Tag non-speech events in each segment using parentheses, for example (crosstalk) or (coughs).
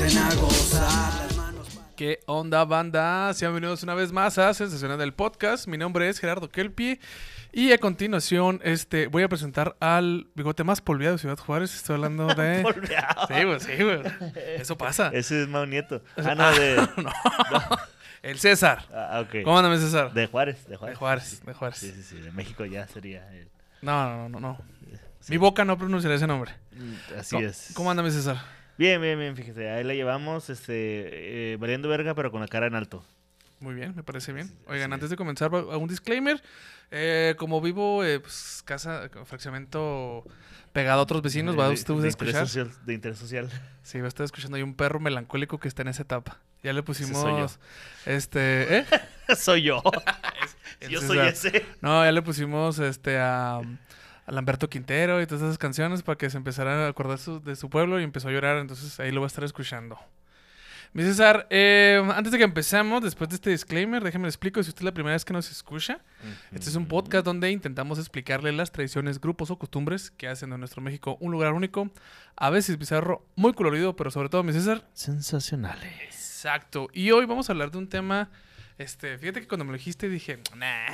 empiecen a gozar. ¿Qué onda, banda? Sean bienvenidos una vez más a Sensacional del Podcast. Mi nombre es Gerardo Kelpi. Y a continuación, este, voy a presentar al bigote más polviado de Ciudad Juárez. Estoy hablando de. (laughs) Polveado. Sí, güey, sí, güey. Eso pasa. Ese es Mau Nieto. Ah, no, de. (laughs) No. (laughs) El César. Ah, ok. ¿Cómo anda, mi César? De Juárez, de De Juárez. Juárez, de Juárez. Sí, sí, sí. De México ya sería el. No, no, no, no. Sí. Mi boca no pronunciará ese nombre. Mm, Así ¿Cómo, es. ¿Cómo anda, mi César? Bien, bien, bien, fíjese. Ahí la llevamos, este, eh, valiendo verga, pero con la cara en alto. Muy bien, me parece bien. Oigan, antes es. de comenzar, un disclaimer. Eh, como vivo, eh, pues, casa, fraccionamiento pegado a otros vecinos, va usted de a interés escuchar. social, de interés social. Sí, va a estar escuchando. Hay un perro melancólico que está en esa etapa. Ya le soy yo. pusimos. Este. ¿Eh? (laughs) soy yo. (laughs) Yo soy ese. No, ya le pusimos este a, a Lamberto Quintero y todas esas canciones para que se empezara a acordar su- de su pueblo y empezó a llorar. Entonces ahí lo va a estar escuchando. Mi César, eh, antes de que empecemos, después de este disclaimer, déjeme le explico si usted es la primera vez que nos escucha. Este es un podcast donde intentamos explicarle las tradiciones, grupos o costumbres que hacen de nuestro México un lugar único, a veces bizarro, muy colorido, pero sobre todo, mi César, Sensacionales. Exacto. Y hoy vamos a hablar de un tema. Este, fíjate que cuando me lo dijiste dije, nah.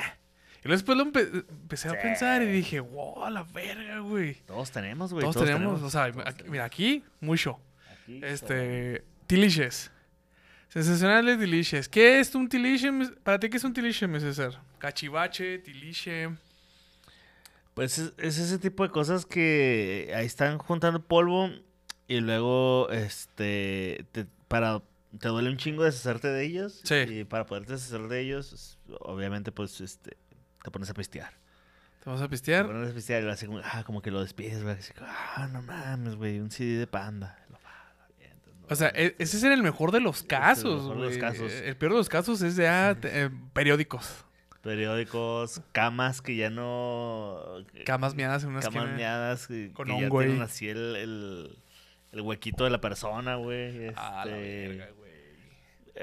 Y después lo empe- empecé a pensar y dije, wow, la verga, güey. Todos tenemos, güey. Todos, tenemos, o sea, todos aquí- tenemos. mira, aquí, mucho. Aquí, Este, tiliches. Sensacionales tiliches. ¿Qué es un mis- Para ti, ¿qué es un mi César? Cachivache, tiliche. Pues es, es ese tipo de cosas que ahí están juntando polvo y luego, este, te, para, te duele un chingo deshacerte de ellos. Sí. Y para poderte deshacer de ellos, obviamente, pues, este, te pones a pistear. ¿Te vas a Te pistear? pones a pistear y hace como, ah, como que lo despides, güey. Así ah, no mames, güey, un CD de panda. O sea, ese es en el mejor de los el casos, mejor de los güey. casos. El peor de los casos es ya te- eh, periódicos. Periódicos, camas que ya no... Camas miadas en una camas esquina. meadas que, Con que un ya güey. tienen así el, el, el huequito de la persona, güey. Ah, la este, verga, güey.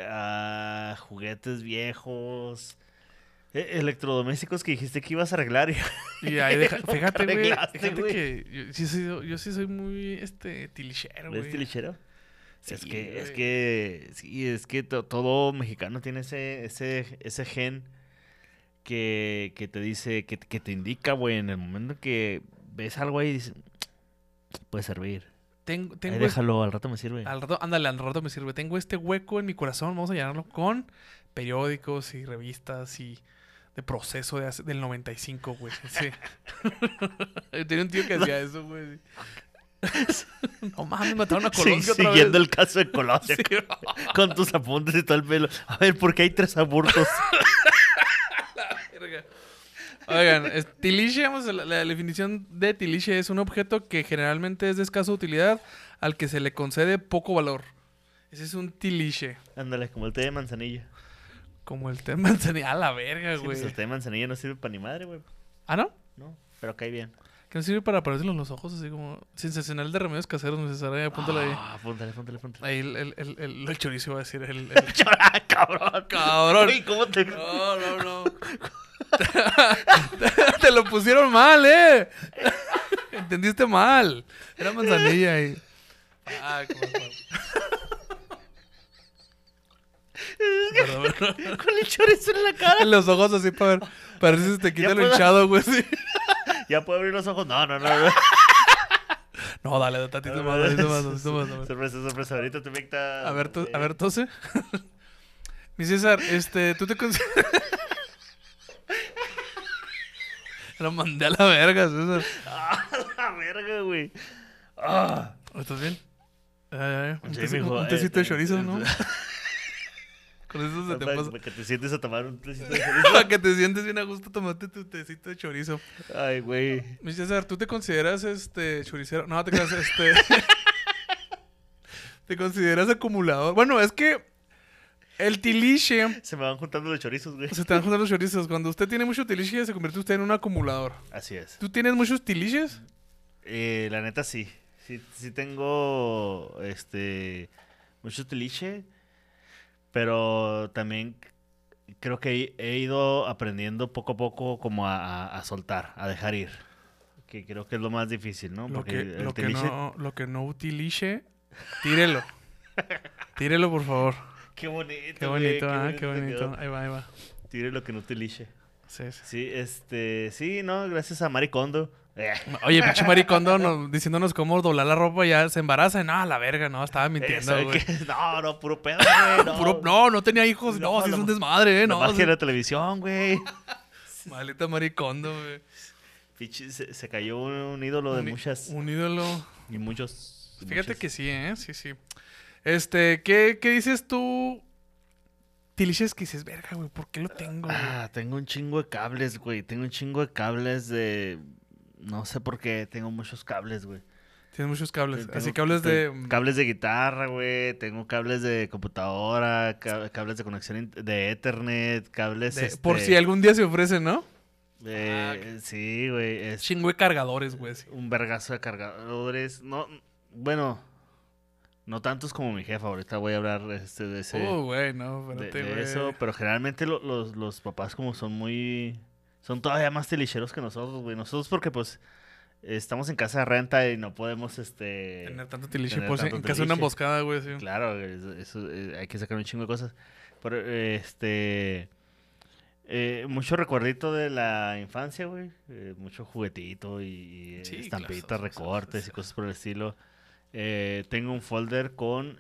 ah, juguetes viejos. E- electrodomésticos que dijiste que ibas a arreglar. y- Y ahí deja, (laughs) fíjate, güey. Fíjate que yo sí, soy, yo sí soy muy este tilichero, ¿Ves güey. tilichero? es Sí, que, es que, sí, es que to- todo mexicano tiene ese, ese, ese gen que, que te dice, que, que te indica, güey, en el momento que ves algo ahí, dices, puede servir. Tengo, Ahí déjalo, al rato me sirve. al rato, ándale, al rato me sirve. Tengo este hueco en mi corazón, vamos a llenarlo con periódicos y revistas y de proceso de hace- del 95, güey. (laughs) Sí. Yo tenía un tío que hacía eso, güey. no mames, mataron a Sí, Colosio otra siguiendo vez. el caso de Colosio, Sí. con tus apuntes y todo el pelo. A ver, ¿por qué hay tres abortos? Verga. Oigan, es- tiliche, vamos a la, la definición de tiliche es un objeto que generalmente es de escasa utilidad al que se le concede poco valor. Ese es un tiliche. Ándale, como el té de manzanilla. Como el tema manzanilla. A la verga, Sí, güey. pues el té de manzanilla no sirve para ni madre, güey. ah, ¿no? No, pero cae bien. Que no sirve para ponérselo en los ojos, así como sensacional de remedios caseros, necesario. Apúntalo ahí. Ah, apúntale, apúntale, apúntale. Ahí el, el, el, el- el chorizo iba a decir. El, el- (laughs) cabrón. Cabrón. Uy, ¿cómo te...? No, no, no. (laughs) Te lo pusieron mal, eh. Entendiste mal. Era manzanilla y. Ay, cómo Perdón, perdón. (laughs) Con el chorizo en la cara. En los ojos así para ver. Si se te quita lo hinchado, güey. sí. (laughs) ¿Ya puedo abrir los ojos? No, no, no. no. No, dale, tantito más, tantito más, tantito más. Sorpresa, sorpresa. Ahorita te mecta... A ver, to- a eh, ver, tose. (laughs) Mi César, este, tú te consideras. Lo mandé a la verga, César. Ah, la verga, güey. Ah. ¿Estás bien? Ay, ay, un, Sí, teci- mijo, un tecito de este, chorizo, ¿no? Con eso se te Para, pasa. para que te sientes a tomar un tecito de (laughs) chorizo. Para que te sientes bien a gusto, tomate tu tecito de chorizo. Ay, güey. Mi César, ¿tú te consideras este choricero? No, te creas, (laughs) este. (laughs) ¿Te consideras acumulador? Bueno, es que el tiliche. Se me van juntando los chorizos, güey. Se te van juntando los chorizos. Cuando usted tiene mucho tiliche, se convierte usted en un acumulador. Así es. ¿Tú tienes muchos tiliches? Eh, la neta sí. Sí, sí tengo este mucho tiliche, pero también creo que he ido aprendiendo poco a poco como a, a- a soltar, a dejar ir. Que creo que es lo más difícil, ¿no? Lo que, lo, no, lo que no utilice, tírelo. (laughs) Tírelo, por favor. Qué bonito. Qué bonito, ah, qué bonito. quedó. Ahí va, ahí va. Tire lo que no te liche. Sí, sí. Sí, este. Sí, no, gracias a Maricondo. (laughs) Oye, pinche maricondo nos- diciéndonos cómo doblar la ropa ya se embaraza. No, la verga, no, estaba mintiendo, ¿sabe güey. No, no, puro pedo, güey. (laughs) No, Puro- no, no tenía hijos. No, No, sí es un desmadre, ¿eh? No, más que la televisión, güey. (laughs) Maldita maricondo, güey. Pinche, se, se cayó un, un ídolo de Un muchas. Un ídolo. Y muchos. Fíjate que sí, ¿eh? Sí, sí. Este, ¿qué, qué dices tú? Tiliches que dices, verga, güey, ¿por qué lo tengo, güey? Ah, tengo un chingo de cables, güey. Tengo un chingo de cables de. No sé por qué, tengo muchos cables, güey. Tienes muchos cables. Tengo- Así cables de... Cables de guitarra, güey. Tengo cables de computadora, ca- cables de conexión de Ethernet, cables. de- este, Por si algún día se ofrece, ¿no? eh, sí, güey. Es Chingo de cargadores, güey. sí. un vergazo de cargadores. No, bueno, no tantos como mi jefa. Ahorita voy a hablar este, de ese. Oh, güey, no, espérate, de eso, pero generalmente lo- los, los papás como son muy... Son todavía más tilicheros que nosotros, güey. Nosotros porque pues estamos en casa de renta y no podemos, este... Tener tanto tiliche, pues, en caso de una emboscada, güey, sí. Claro, eso, eso, eh, hay que sacar un chingo de cosas. Pero, eh, este... eh, mucho recuerdito de la infancia, güey. Eh, mucho juguetito y, y, Sí, estampitas, claro, sí, sí, recortes sí. y cosas por el estilo. Eh, tengo un folder con...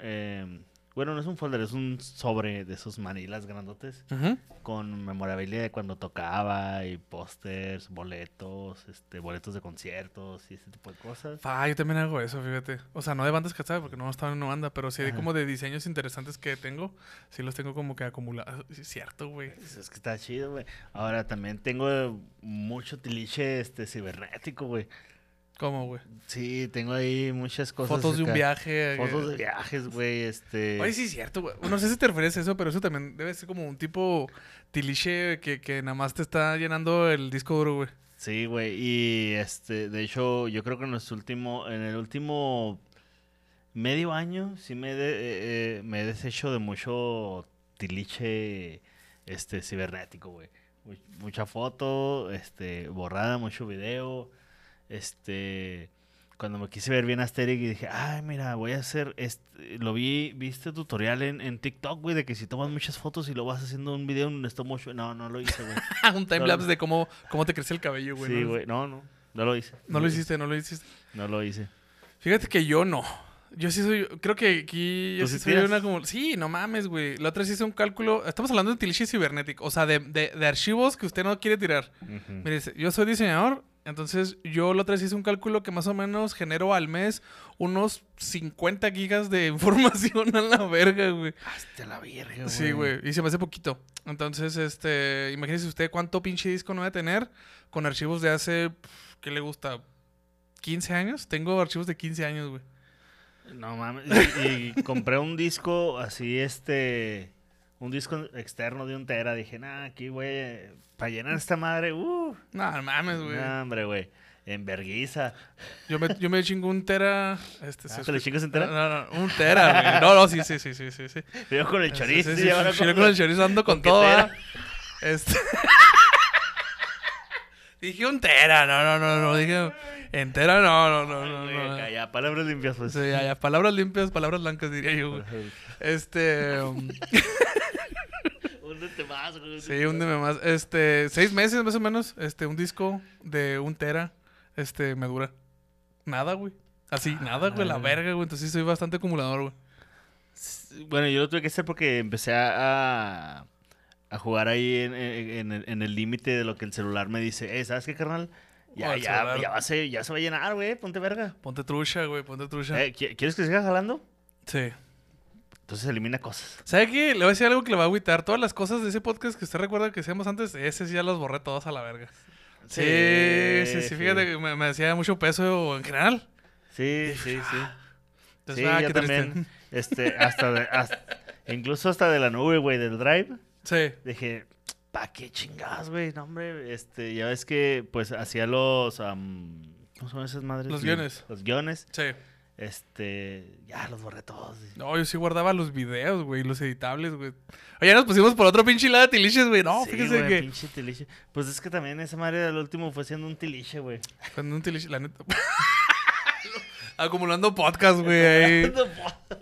bueno, no es un folder, es un sobre de esos manilas grandotes Ujú. con memorabilia de cuando tocaba y pósters, boletos, este, boletos de conciertos y ese tipo de cosas. Yo también hago eso, fíjate. O sea, no de bandas que porque no estaba en una banda, pero sí hay Ajá. como de diseños interesantes que tengo. Sí los tengo como que acumulados. Sí, es cierto, güey. Es es que está chido, güey. Ahora también tengo mucho tiliche este cibernético, güey. ¿Cómo, güey? Sí, tengo ahí muchas cosas. Fotos de un viaje. Fotos eh. de viajes, güey, este... Oye, sí es cierto, güey. No sé si te refieres a eso, pero eso también debe ser como un tipo tiliche que, que nada más te está llenando el disco duro, güey. Sí, güey, y este, de hecho, yo creo que en nuestro último, en el último medio año, sí me, he de- eh, eh, me he deshecho de mucho tiliche, este, cibernético, güey. Mu- Mucha foto, este, borrada, mucho video, este, cuando me quise ver bien Asterix y dije, ay, mira, voy a hacer, este, lo vi, viste tutorial en, en TikTok, güey, de que si tomas muchas fotos y lo vas haciendo un video en stop motion, no, no lo hice, güey. (laughs) un timelapse de cómo, cómo te crece el cabello, güey. Sí, ¿no? güey. No, no. No lo hice. No lo hiciste, no lo hiciste. No lo hice. Fíjate que yo no. Yo sí soy, creo que aquí yo ¿Tú sí sí soy una como, sí, no mames, güey. La otra vez hice un cálculo, estamos hablando de tiliche cibernético, o sea, de, de, de archivos que usted no quiere tirar. Mire, yo soy diseñador, entonces yo la otra vez hice un cálculo que más o menos genero al mes unos 50 gigas de (laughs) información a la verga, güey. Hasta la verga, güey. Sí, güey, y se me hace poquito. Entonces, este, imagínese usted cuánto pinche disco no debe tener con archivos de hace, ¿qué le gusta? ¿15 años? Tengo archivos de 15 años, güey. No mames. Y, y compré un disco así, este. Un disco externo de un tera. Dije, nah, aquí, güey. Para llenar esta madre. Uh. No, no mames, güey. nah, hombre, güey. En verguiza. Yo me, yo me chingo un tera. Este, Ah, ¿te lo chingas entera? No, no, un tera, güey. No, no, sí, sí, sí, sí, sí. sí. Yo con el chorizo. Sí, sí, y sí, ahora sí, con yo con el chorizo ando con qué todo. Este. (laughs) Dije un tera, no, no, no, no. Dije entera, no, no, no, no. No. ya, palabras limpias, pues. Sí, ya, ya, palabras limpias, palabras blancas, diría yo, güey. Este. (laughs) Húndete más, güey. sí, un dime más. Este, seis meses más o menos. Este, un disco de un tera. Este, me dura. Nada, güey. Así, nada, güey, la Ah. verga, güey. Entonces sí soy bastante acumulador, güey. Bueno, yo lo tuve que hacer porque empecé a, a- jugar ahí en, en- en el- límite de lo que el celular me dice. Eh, ¿sabes qué, carnal? Ya, Oh, ya, celular. ya, va a ser- ya se va a llenar, güey. Ponte verga. Ponte trucha, güey, ponte trucha. Eh, ¿qui- ¿Quieres que siga jalando? Sí. Entonces elimina cosas. ¿Sabe qué? Le voy a decir algo que le va a agüitar. Todas las cosas de ese podcast que usted recuerda que hacíamos antes, ese sí ya los borré todos a la verga. Sí, sí, sí, fíjate que me, me hacía mucho peso en general. Sí, sí, sí. Entonces, Sí, ah, yo también. Este, hasta, de- hasta- incluso hasta de la nube, güey, del drive. Sí. Dije, ¿pa' qué chingadas, güey? No, hombre, este, ya ves que, pues, hacía los, am, ¿cómo son esas madres? Los guiones. Los guiones. Sí. Este, ya los borré todos. No, yo sí guardaba los videos, güey, los editables, güey. Oye, nos pusimos por otro pinche lado de tiliches, güey. No, Sí, fíjese güey, que. pinche tiliche. Pues es que también esa madre al último fue siendo un tiliche, güey. Cuando un tiliche, la neta. (laughs) Acumulando podcast, güey.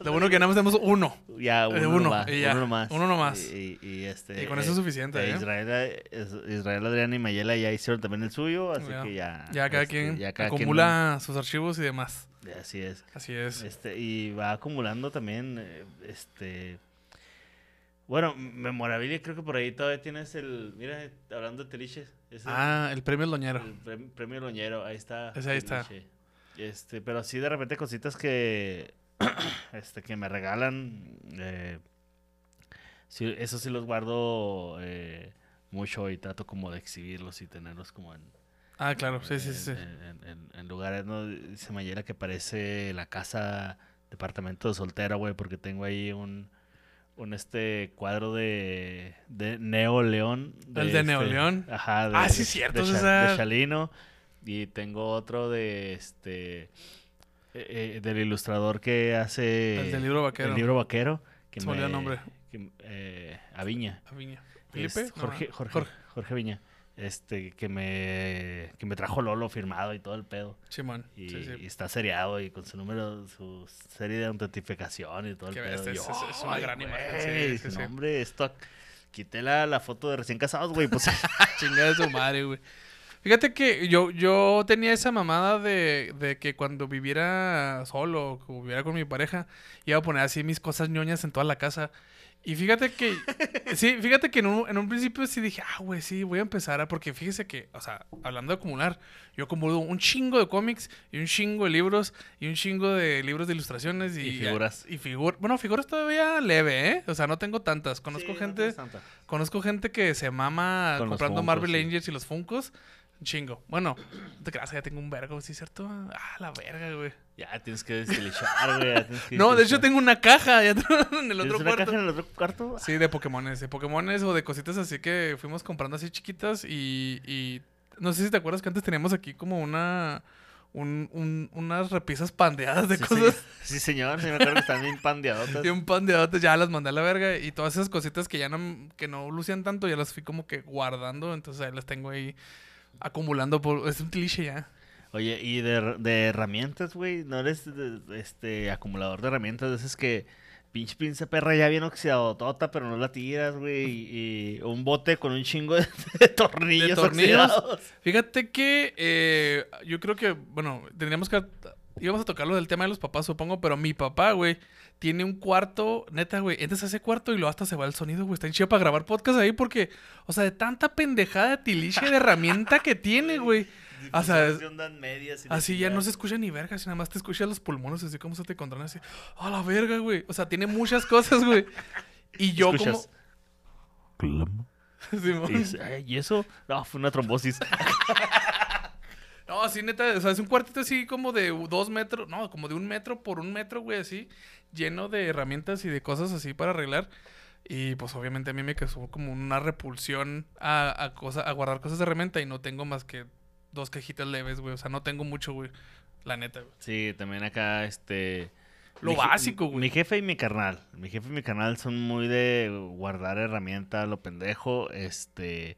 Lo bueno que nada más tenemos uno. Ya, uno, Eh, uno, nomás. y ya, Uno nomás. uno nomás. Y, y- y este, Y con eso es eh, suficiente, eh, ¿eh? Israel, eh, Israel, Adrián y Mayela ya hicieron también el suyo, así Ya. que ya. Ya cada este, quien ya cada quien- acumula sus archivos y demás. Así es. Así es. Este, y va acumulando también, eh, este... Bueno, memorabilia, creo que por ahí todavía tienes el... Mira, hablando de teliches. Ah, el premio Loñero. el prem- premio Loñero, ahí está. Ese ahí está. Este, pero así de repente cositas que... (coughs) este, que me regalan. eh, sí, eso sí los guardo eh, mucho y trato como de exhibirlos y tenerlos como en... Ah, claro, sí, sí, en, sí. en- en- en lugares, ¿no? Dice Mayela que parece la casa, departamento de soltera, güey, porque tengo ahí un, un este cuadro de, de Neo León. ¿El de Neo este- León? Ajá. De, Ah, sí, cierto, de, Chalino. Y tengo otro de este... eh, eh, del ilustrador que hace... El del libro vaquero. El libro vaquero. Que Se me olvidó el me- nombre. que, eh, Aviña. Aviña. ¿Felipe? Jorge, Jorge, Jorge, Viña. Este, que me, que me trajo Lolo firmado y todo el pedo. Simón. Y, Sí, sí. y está seriado y con su número, su serie de autentificación y todo el pedo. bestia, Yo, es- es- es una "Ay, gran imagen, güey", sí, dije, sí, sí. "No, hombre, esto... Quité la, la foto de recién casados, güey. Pues, (laughs) Chingada de su madre, güey. Fíjate que yo, yo tenía esa mamada de, de que cuando viviera solo o viviera con mi pareja, iba a poner así mis cosas ñoñas en toda la casa. Y fíjate que, sí, fíjate que en un, en un principio sí dije, ah, güey, sí, voy a empezar a, porque fíjese que, o sea, hablando de acumular, yo acumulo un chingo de cómics y un chingo de libros y un chingo de libros de ilustraciones y, Y figuras. Y figuras, bueno, figuras todavía leve, ¿eh? O sea, no tengo tantas. Conozco Sí, gente... tanta. Conozco gente que se mama Con comprando Funkos, Marvel sí. Angels y los Funkos. Un chingo. Bueno, no te creas, ya tengo un vergo, ¿sí cierto? Ah, la verga, güey. Ya tienes que destilichar, güey. que No, de hecho tengo una caja ya (laughs) en el ¿Tienes otro una cuarto. caja en el otro cuarto? Sí, de Pokémones, de Pokémones o de cositas así que fuimos comprando así chiquitas y, y no sé si te acuerdas que antes teníamos aquí como una un- un- unas repisas pandeadas de Sí, cosas. señor. Sí, señor. Sí, me acuerdo que están bien pandeadotas. (laughs) Y un pandeadotes ya las mandé a la verga y todas esas cositas que ya no, que no lucían tanto ya las fui como que guardando, entonces ahí las tengo ahí acumulando por... Es un cliché ya. Oye, y de, de herramientas, güey, ¿no eres de- de- este acumulador de herramientas? De esas que pinche pinza perra ya bien oxidado, tota, pero no la tiras, güey. Y, y un bote con un chingo de, (laughs) de tornillos, ¿De tornillos? oxidados. Fíjate que eh, yo creo que, bueno, tendríamos que... Íbamos a tocar lo del tema de los papás, supongo, pero mi papá, güey, tiene un cuarto, neta, güey, entras a ese cuarto y luego hasta se va el sonido, güey. Está en chido para grabar podcast ahí porque, o sea, de tanta pendejada de tiliche de herramienta que tiene, güey. O sea, medias Así ya no se escucha ni verga, si nada más te escuchas los pulmones, así como se te contraen así. A la verga, güey. O sea, tiene muchas cosas, güey. Y yo Escuchas. como... (laughs) Simón. Y, dices, "Ay, ¿y eso? No, fue una trombosis. (laughs) No, así neta, o sea, es un cuartito así como de dos metros, no, como de un metro por un metro, güey, así, lleno de herramientas y de cosas así para arreglar. Y pues obviamente a mí me causó como una repulsión a, a, cosa, a guardar cosas de herramienta y no tengo más que dos cajitas leves, güey. O sea, no tengo mucho, güey. La neta, güey. Sí, también acá, este... Lo básico, güey. Mi jefe y mi carnal. Mi jefe y mi carnal son muy de guardar herramienta, lo pendejo. Este.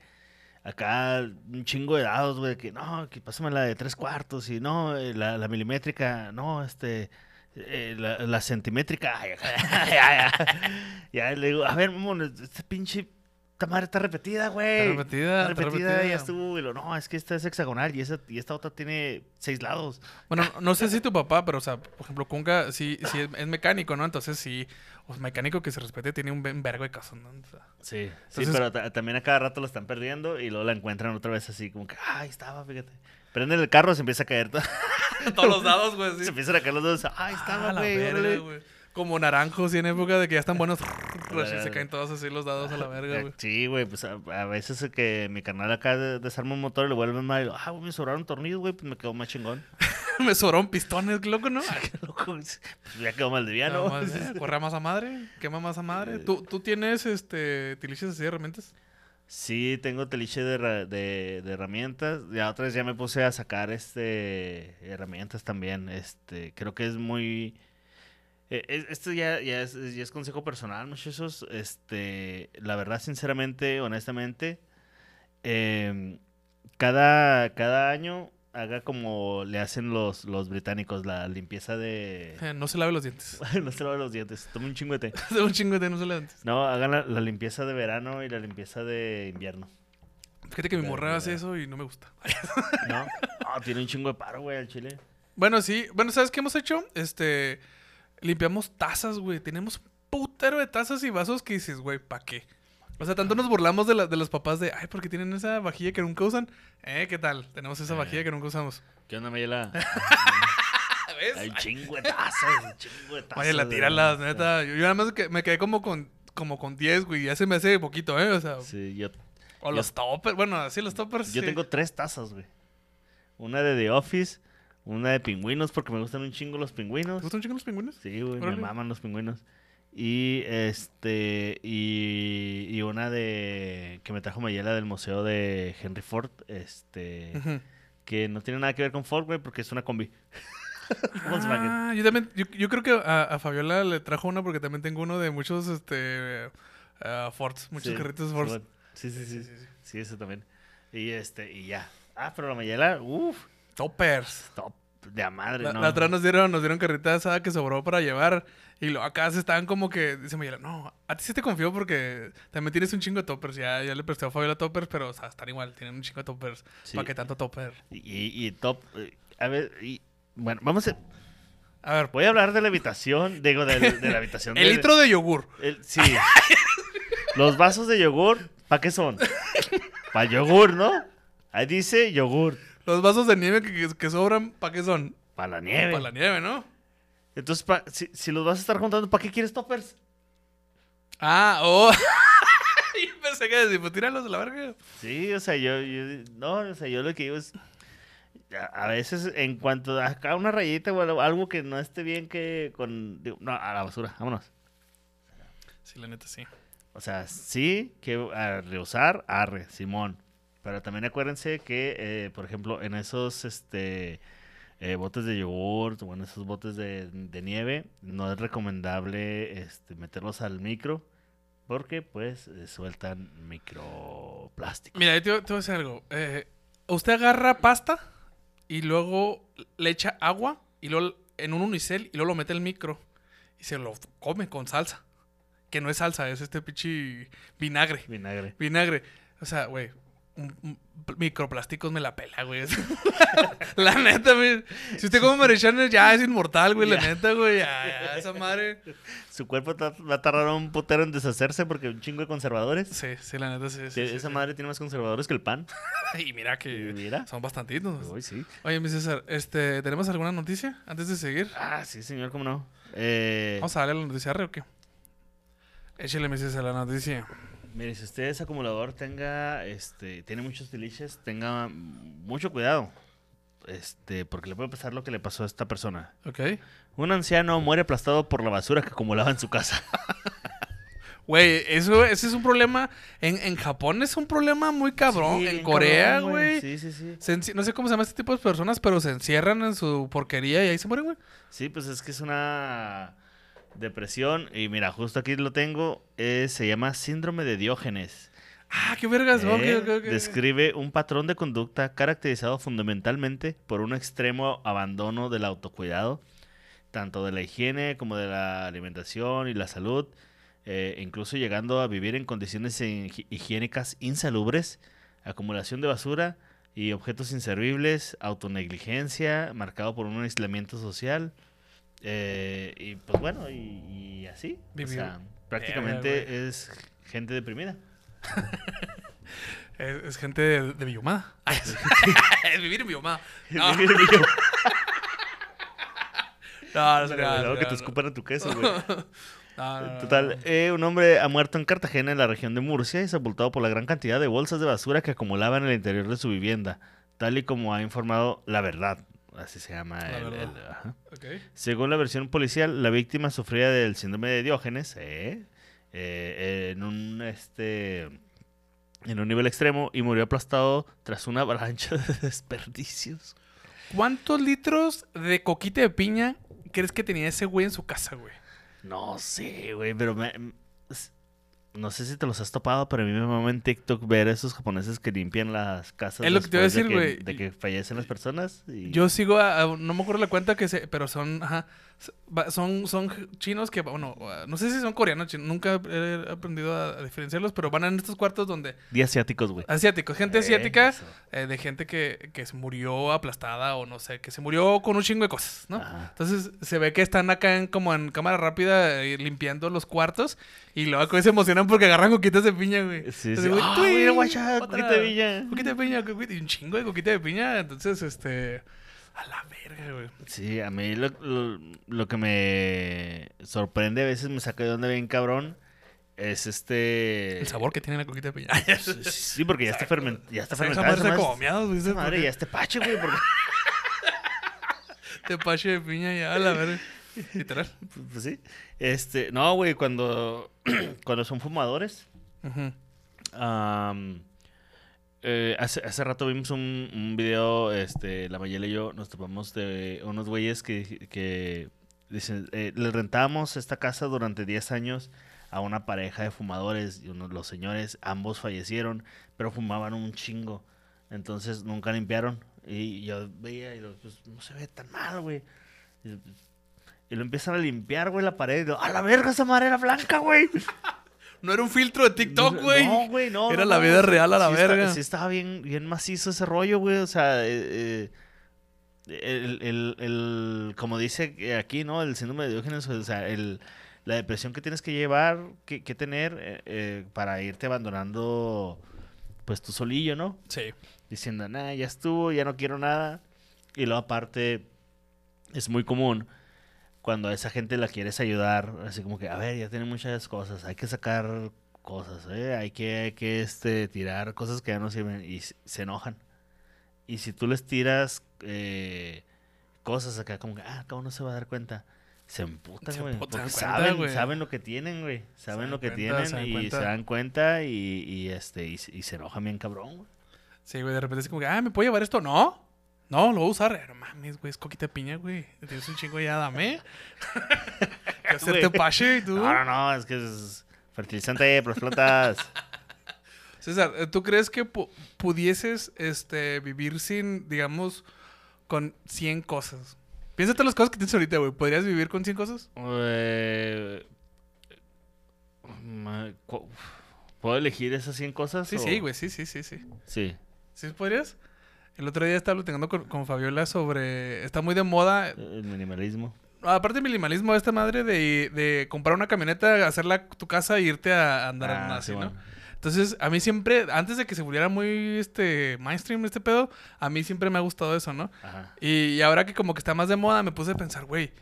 Acá un chingo de dados, güey. Que no, que pásame la de tres cuartos. Y no, eh, la, la milimétrica. No, este. eh, la, la centimétrica. (laughs) (laughs) Ya, le digo, a ver, mamón, esta pinche. Esta madre está repetida, güey. Está repetida, Está está repetida, repetida. ya estuvo. Y lo, no, es que esta es hexagonal y, esa, y esta otra tiene seis lados. Bueno, no sé si tu papá, pero, o sea, por ejemplo, Kunga sí, sí es, es mecánico, ¿no? Entonces sí, pues mecánico que se respete tiene un vergo de cosas, ¿no? O sea, Sí, sí, pero ta- también a cada rato lo están perdiendo y luego la encuentran otra vez así, como que, ah, ahí estaba, fíjate. Prenden el carro, se empieza a caer. todo- (laughs) todos los dados, güey, (laughs) Se sí. empiezan a caer los dos. Ah, ahí estaba, Ah, güey. verga, órale". güey. Como naranjos y en época de que ya están buenos. (laughs) así se caen todos así los dados a la verga, güey. Sí, güey, pues a, a veces es que mi canal acá de- desarma un motor y le vuelve mal. Ah, güey, me sobraron tornillos, güey, pues me quedó más chingón. (laughs) Me sobraron pistones, loco, ¿no? Qué loco, pues ya quedó mal de viano. más, (laughs) eh, Corre más a madre, quema más a madre. ¿Tú, tú tienes este tiliches así de herramientas? Sí, tengo teliche de, de, de herramientas. Ya otras ya me puse a sacar este herramientas también. Este, creo que es muy eh, es- esto ya, ya, es, ya es consejo personal, muchachos. Este, la verdad, sinceramente, honestamente, em, cada, cada año haga como le hacen los, los británicos, la limpieza de... Eh, no se lave los dientes. (laughs) no se laven los dientes, tome un chingo de té. un no se lave dientes. No, hagan la, la limpieza de verano y la limpieza de invierno. Fíjate que mi morra hace eso y no me gusta. (laughs) ¿No? Ah, tiene un chingo de paro, güey, al chile. Bueno, sí. Bueno, ¿sabes qué hemos hecho? Este. Limpiamos tazas, güey. Tenemos putero de tazas y vasos que dices, güey, ¿pa' qué? O sea, tanto nos burlamos de, la- de los papás de, ay, porque tienen esa vajilla que nunca usan. Eh, ¿qué tal? Tenemos esa Eh. vajilla que nunca usamos. ¿Qué onda, Mayela? (laughs) ¿Ves? Hay chingo de tazas, chingo de tazas. Oye, la güey. tíralas, neta. Yo, yo nada más que me quedé como con como con 10, güey. Ya se me hace poquito, ¿eh? O sea, Sí, yo, o los toppers. Bueno, así los toppers. yo sí. tengo tres tazas, güey. Una de The Office, una de pingüinos, porque me gustan un chingo los pingüinos. ¿Te gustan un chingo los pingüinos? Sí, güey, me maman los pingüinos. Y este y, y una de que me trajo Mayela del museo de Henry Ford, este que no tiene nada que ver con Ford, güey, porque es una combi. (laughs) Volkswagen. Ah, yo también, yo, yo creo que a, a Fabiola le trajo una porque también tengo uno de muchos, este, uh, Fords, muchos Sí, carritos Fords. Simón. Sí, sí, sí, sí, eso también. Y este y ya. Ah, pero la Mayela, uff, Toppers. top de a madre, La, ¿no? la otra nos dieron, nos dieron carrita asada que sobró para llevar. Y lo, acá se estaban como que, dice Mayela, no, a ti sí te confío porque también tienes un chingo de toppers. Ya, ya le presté a Fabiola toppers, pero o sea, están igual, tienen un chingo de toppers. Sí. ¿Para qué tanto topper? Y, y top eh, a ver, y bueno, vamos a A ver, voy a hablar de la habitación, digo de, de la habitación (laughs) el de- litro de yogur. El- sí. Los vasos de yogur, ¿para qué son? (laughs) Para yogur, ¿no? Ahí dice yogur, Los vasos de nieve que, que- sobran, ¿para qué son? para la nieve. Para la nieve, ¿no? Entonces, pa- si, si los vas a estar juntando, ¿para qué quieres toppers? Ah, oh. (laughs) Yo pensé que decir, pues tíralos a la verga. Sí, o sea, yo, yo- no, o sea, yo lo que digo es, a, veces en cuanto a acá una rayita o algo- algo que no esté bien que con, digo, no, a la basura, vámonos. Sí, la neta, sí. O sea, sí, que a reusar, arre, Simón. Pero también acuérdense que, eh, por ejemplo, en esos este, eh, botes de yogur o en esos botes de, de nieve, no es recomendable este, meterlos al micro porque pues eh, sueltan microplástico. Mira, yo te, te voy a decir algo. Eh, usted agarra pasta y luego le echa agua y luego en un unicel y luego lo mete al micro y se lo come con salsa. Que no es salsa, es este pinche vinagre. Vinagre. Vinagre. O sea, güey, microplásticos me la pela, güey. (laughs) la neta, güey. Si usted come marichanes ya es inmortal, güey. La neta, güey. Ya, ya, esa madre. Su cuerpo va a tardar un putero en deshacerse porque un chingo de conservadores. Sí, sí, la neta, sí. sí, Sí, sí, esa sí. madre tiene más conservadores que el pan. (laughs) Y mira que Mira. son bastantitos. Uy, sí. Oye, mi César, este, ¿tenemos alguna noticia antes de seguir? Ah, sí, señor, cómo no. Eh, Vamos a darle la noticia o qué? Échale, mi César, la noticia. Mire, si usted es acumulador, tenga, este, tiene muchos tiliches, tenga mucho cuidado. Este, porque le puede pasar lo que le pasó a esta persona. ¿Ok? Un anciano muere aplastado por la basura que acumulaba en su casa. (laughs) Güey, eso, ese es un problema. En, en Japón es un problema muy cabrón. Sí, en Corea, güey. Sí, sí, sí. se No sé cómo se llama este tipo de personas, pero se encierran en su porquería y ahí se mueren, güey. Sí, pues es que es una depresión. Y mira, justo aquí lo tengo. eh, se llama síndrome de Diógenes. Ah, qué vergas. Describe un patrón de conducta caracterizado fundamentalmente por un extremo abandono del autocuidado, tanto de la higiene como de la alimentación y la salud, eh, incluso llegando a vivir en condiciones hi- higiénicas insalubres, acumulación de basura y objetos inservibles, autonegligencia, marcado por un aislamiento social. Eh, y pues bueno, y, y así. O Vivir- sea, prácticamente es gente deprimida. (laughs) Es, es gente de, de Villumada. (laughs) es vivir en Villumada. (laughs) No, no, no, se crea, Luego se que te no. escupan en tu queso, güey. No, no, no, Total, no. eh, un hombre ha muerto en Cartagena, en la región de Murcia, y sepultado por la gran cantidad de bolsas de basura que acumulaba en el interior de su vivienda, tal y como ha informado La Verdad. Así se llama La el- ajá. Según la versión policial, la víctima sufría del síndrome de Diógenes eh, eh, en un este en un nivel extremo y murió aplastado tras una avalancha (laughs) de desperdicios. ¿Cuántos litros de coquita de piña crees que tenía ese güey en su casa, güey? No sé, güey, pero me- no sé si te los has topado, pero a mí me mama en TikTok ver a esos japoneses que limpian las casas Es lo que te iba a decir, güey. De que fallecen las personas. y- Yo sigo a, a- no me acuerdo la cuenta que se, pero son, ajá, son, son chinos que, bueno, uh, no sé si son coreanos, chinos, nunca he aprendido a, diferenciarlos, pero van en estos cuartos donde Días asiáticos, güey. asiáticos, gente Eh, asiática, eh, de gente que, que se murió aplastada o no sé, que se murió con un chingo de cosas, ¿no? Ajá. Entonces se ve que están acá en, como en cámara rápida eh, limpiando los cuartos y luego se emocionan porque agarran coquitas de piña, güey. Sí, Entonces, sí. ¡Ah. Coquita de piña. Coquita de piña, coquita- y un chingo de coquita de piña. Entonces, este. A la verga, güey. Sí, a mí lo, lo, lo que me sorprende, a veces me saca de onda bien cabrón, es este... El sabor que tiene la coquita de piña. Sí, sí, porque ya está, ferment- ya está fermentada. esa está madre- ya este pache, güey, porque... (laughs) Te pache de piña ya, a la verga. Literal. Pues sí. Este, no, güey, cuando, (clears throat) cuando son fumadores, am, eh, hace, hace rato vimos un, un video, este, la Mayela y yo nos topamos de unos güeyes que, que dicen, eh, les rentamos esta casa durante 10 años a una pareja de fumadores y uno- los señores, ambos fallecieron, pero fumaban un chingo. Entonces nunca limpiaron. Y yo veía y lo, pues, no se ve tan mal, güey. Y, lo empiezan a limpiar, güey, la pared. Y lo, a la verga, esa madre era blanca, güey. (laughs) No era un filtro de TikTok, güey. No, güey, no. Era no, la vida real a la sí está- verga. sí estaba bien, bien macizo ese rollo, güey. O sea, eh, eh, el, el- el- como dice aquí, ¿no? El síndrome de Diógenes, o sea, el, la depresión que tienes que llevar, que, que tener eh, eh, para irte abandonando, pues, tu solillo, ¿no? Sí. diciendo, nah, ya estuvo, ya no quiero nada. Y luego aparte, es muy común cuando a esa gente la quieres ayudar, así como que, a ver, ya tiene muchas cosas, hay que sacar cosas, ¿eh? hay que, hay que este, tirar cosas que ya no sirven y se enojan. Y si tú les tiras eh, cosas acá como que, ah, cómo no se va a dar cuenta. Se emputan, Se güey. saben, saben lo que tienen, güey. Saben lo que cuenta, se dan tienen y cuenta. se dan cuenta y, y, este, y, se- y se enojan bien cabrón, güey. Sí, güey, de repente es como que, ah, ¿me puedo llevar esto? No. No, lo voy a usar. Eh, No mames, güey, es coquita de piña, güey. Tienes un chingo ya, dame. (laughs) ¿Qué hacerte Güey. pache y tú? No, no, no, es que es fertilizante para las plantas. (laughs) César, eh, ¿tú crees que pu- pudieses este, vivir sin, digamos, con 100 cosas? Piénsate las cosas que tienes ahorita, güey. ¿Podrías vivir con 100 cosas? Eh, ¿Puedo elegir esas 100 cosas? Sí, o- sí, güey, sí, sí, sí, sí. Sí. ¿Sí podrías? El otro día estaba platicando con, con Fabiola sobre... Está muy de moda... El minimalismo. Aparte del minimalismo, esta madre de, de comprar una camioneta, hacerla tu casa e irte a andar Ah, así, sí, ¿no? bueno. Entonces, a mí siempre, antes de que se volviera muy este mainstream este pedo, a mí siempre me ha gustado eso, ¿no? Ajá. Y, y ahora que como que está más de moda, me puse a pensar, güey,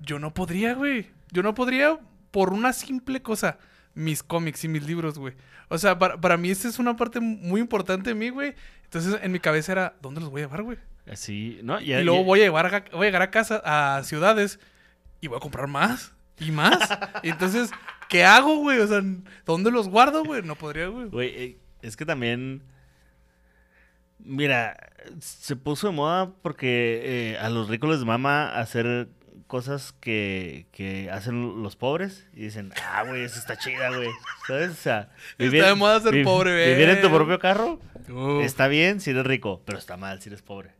yo no podría, güey. Yo no podría por una simple cosa, mis cómics y mis libros, güey. O sea, para, para mí esta es una parte muy importante de mí, güey. Entonces, en mi cabeza era, ¿dónde los voy a llevar, güey? Así, ¿no? Ya- y luego ya- voy a, llevar a, voy a llegar a casa, a ciudades, y voy a comprar más y más. (laughs) y entonces, ¿qué hago, güey? O sea, ¿dónde los guardo, güey? No podría, güey. Güey, eh, es que también. Mira, se puso de moda porque eh, a los ricos les mama hacer cosas que, que hacen los pobres y dicen, ah, güey, eso está chida, güey. ¿Sabes? O sea, Está de moda ser vi- pobre, Vivir en tu güey. propio carro está bien si eres rico, pero está mal si eres pobre.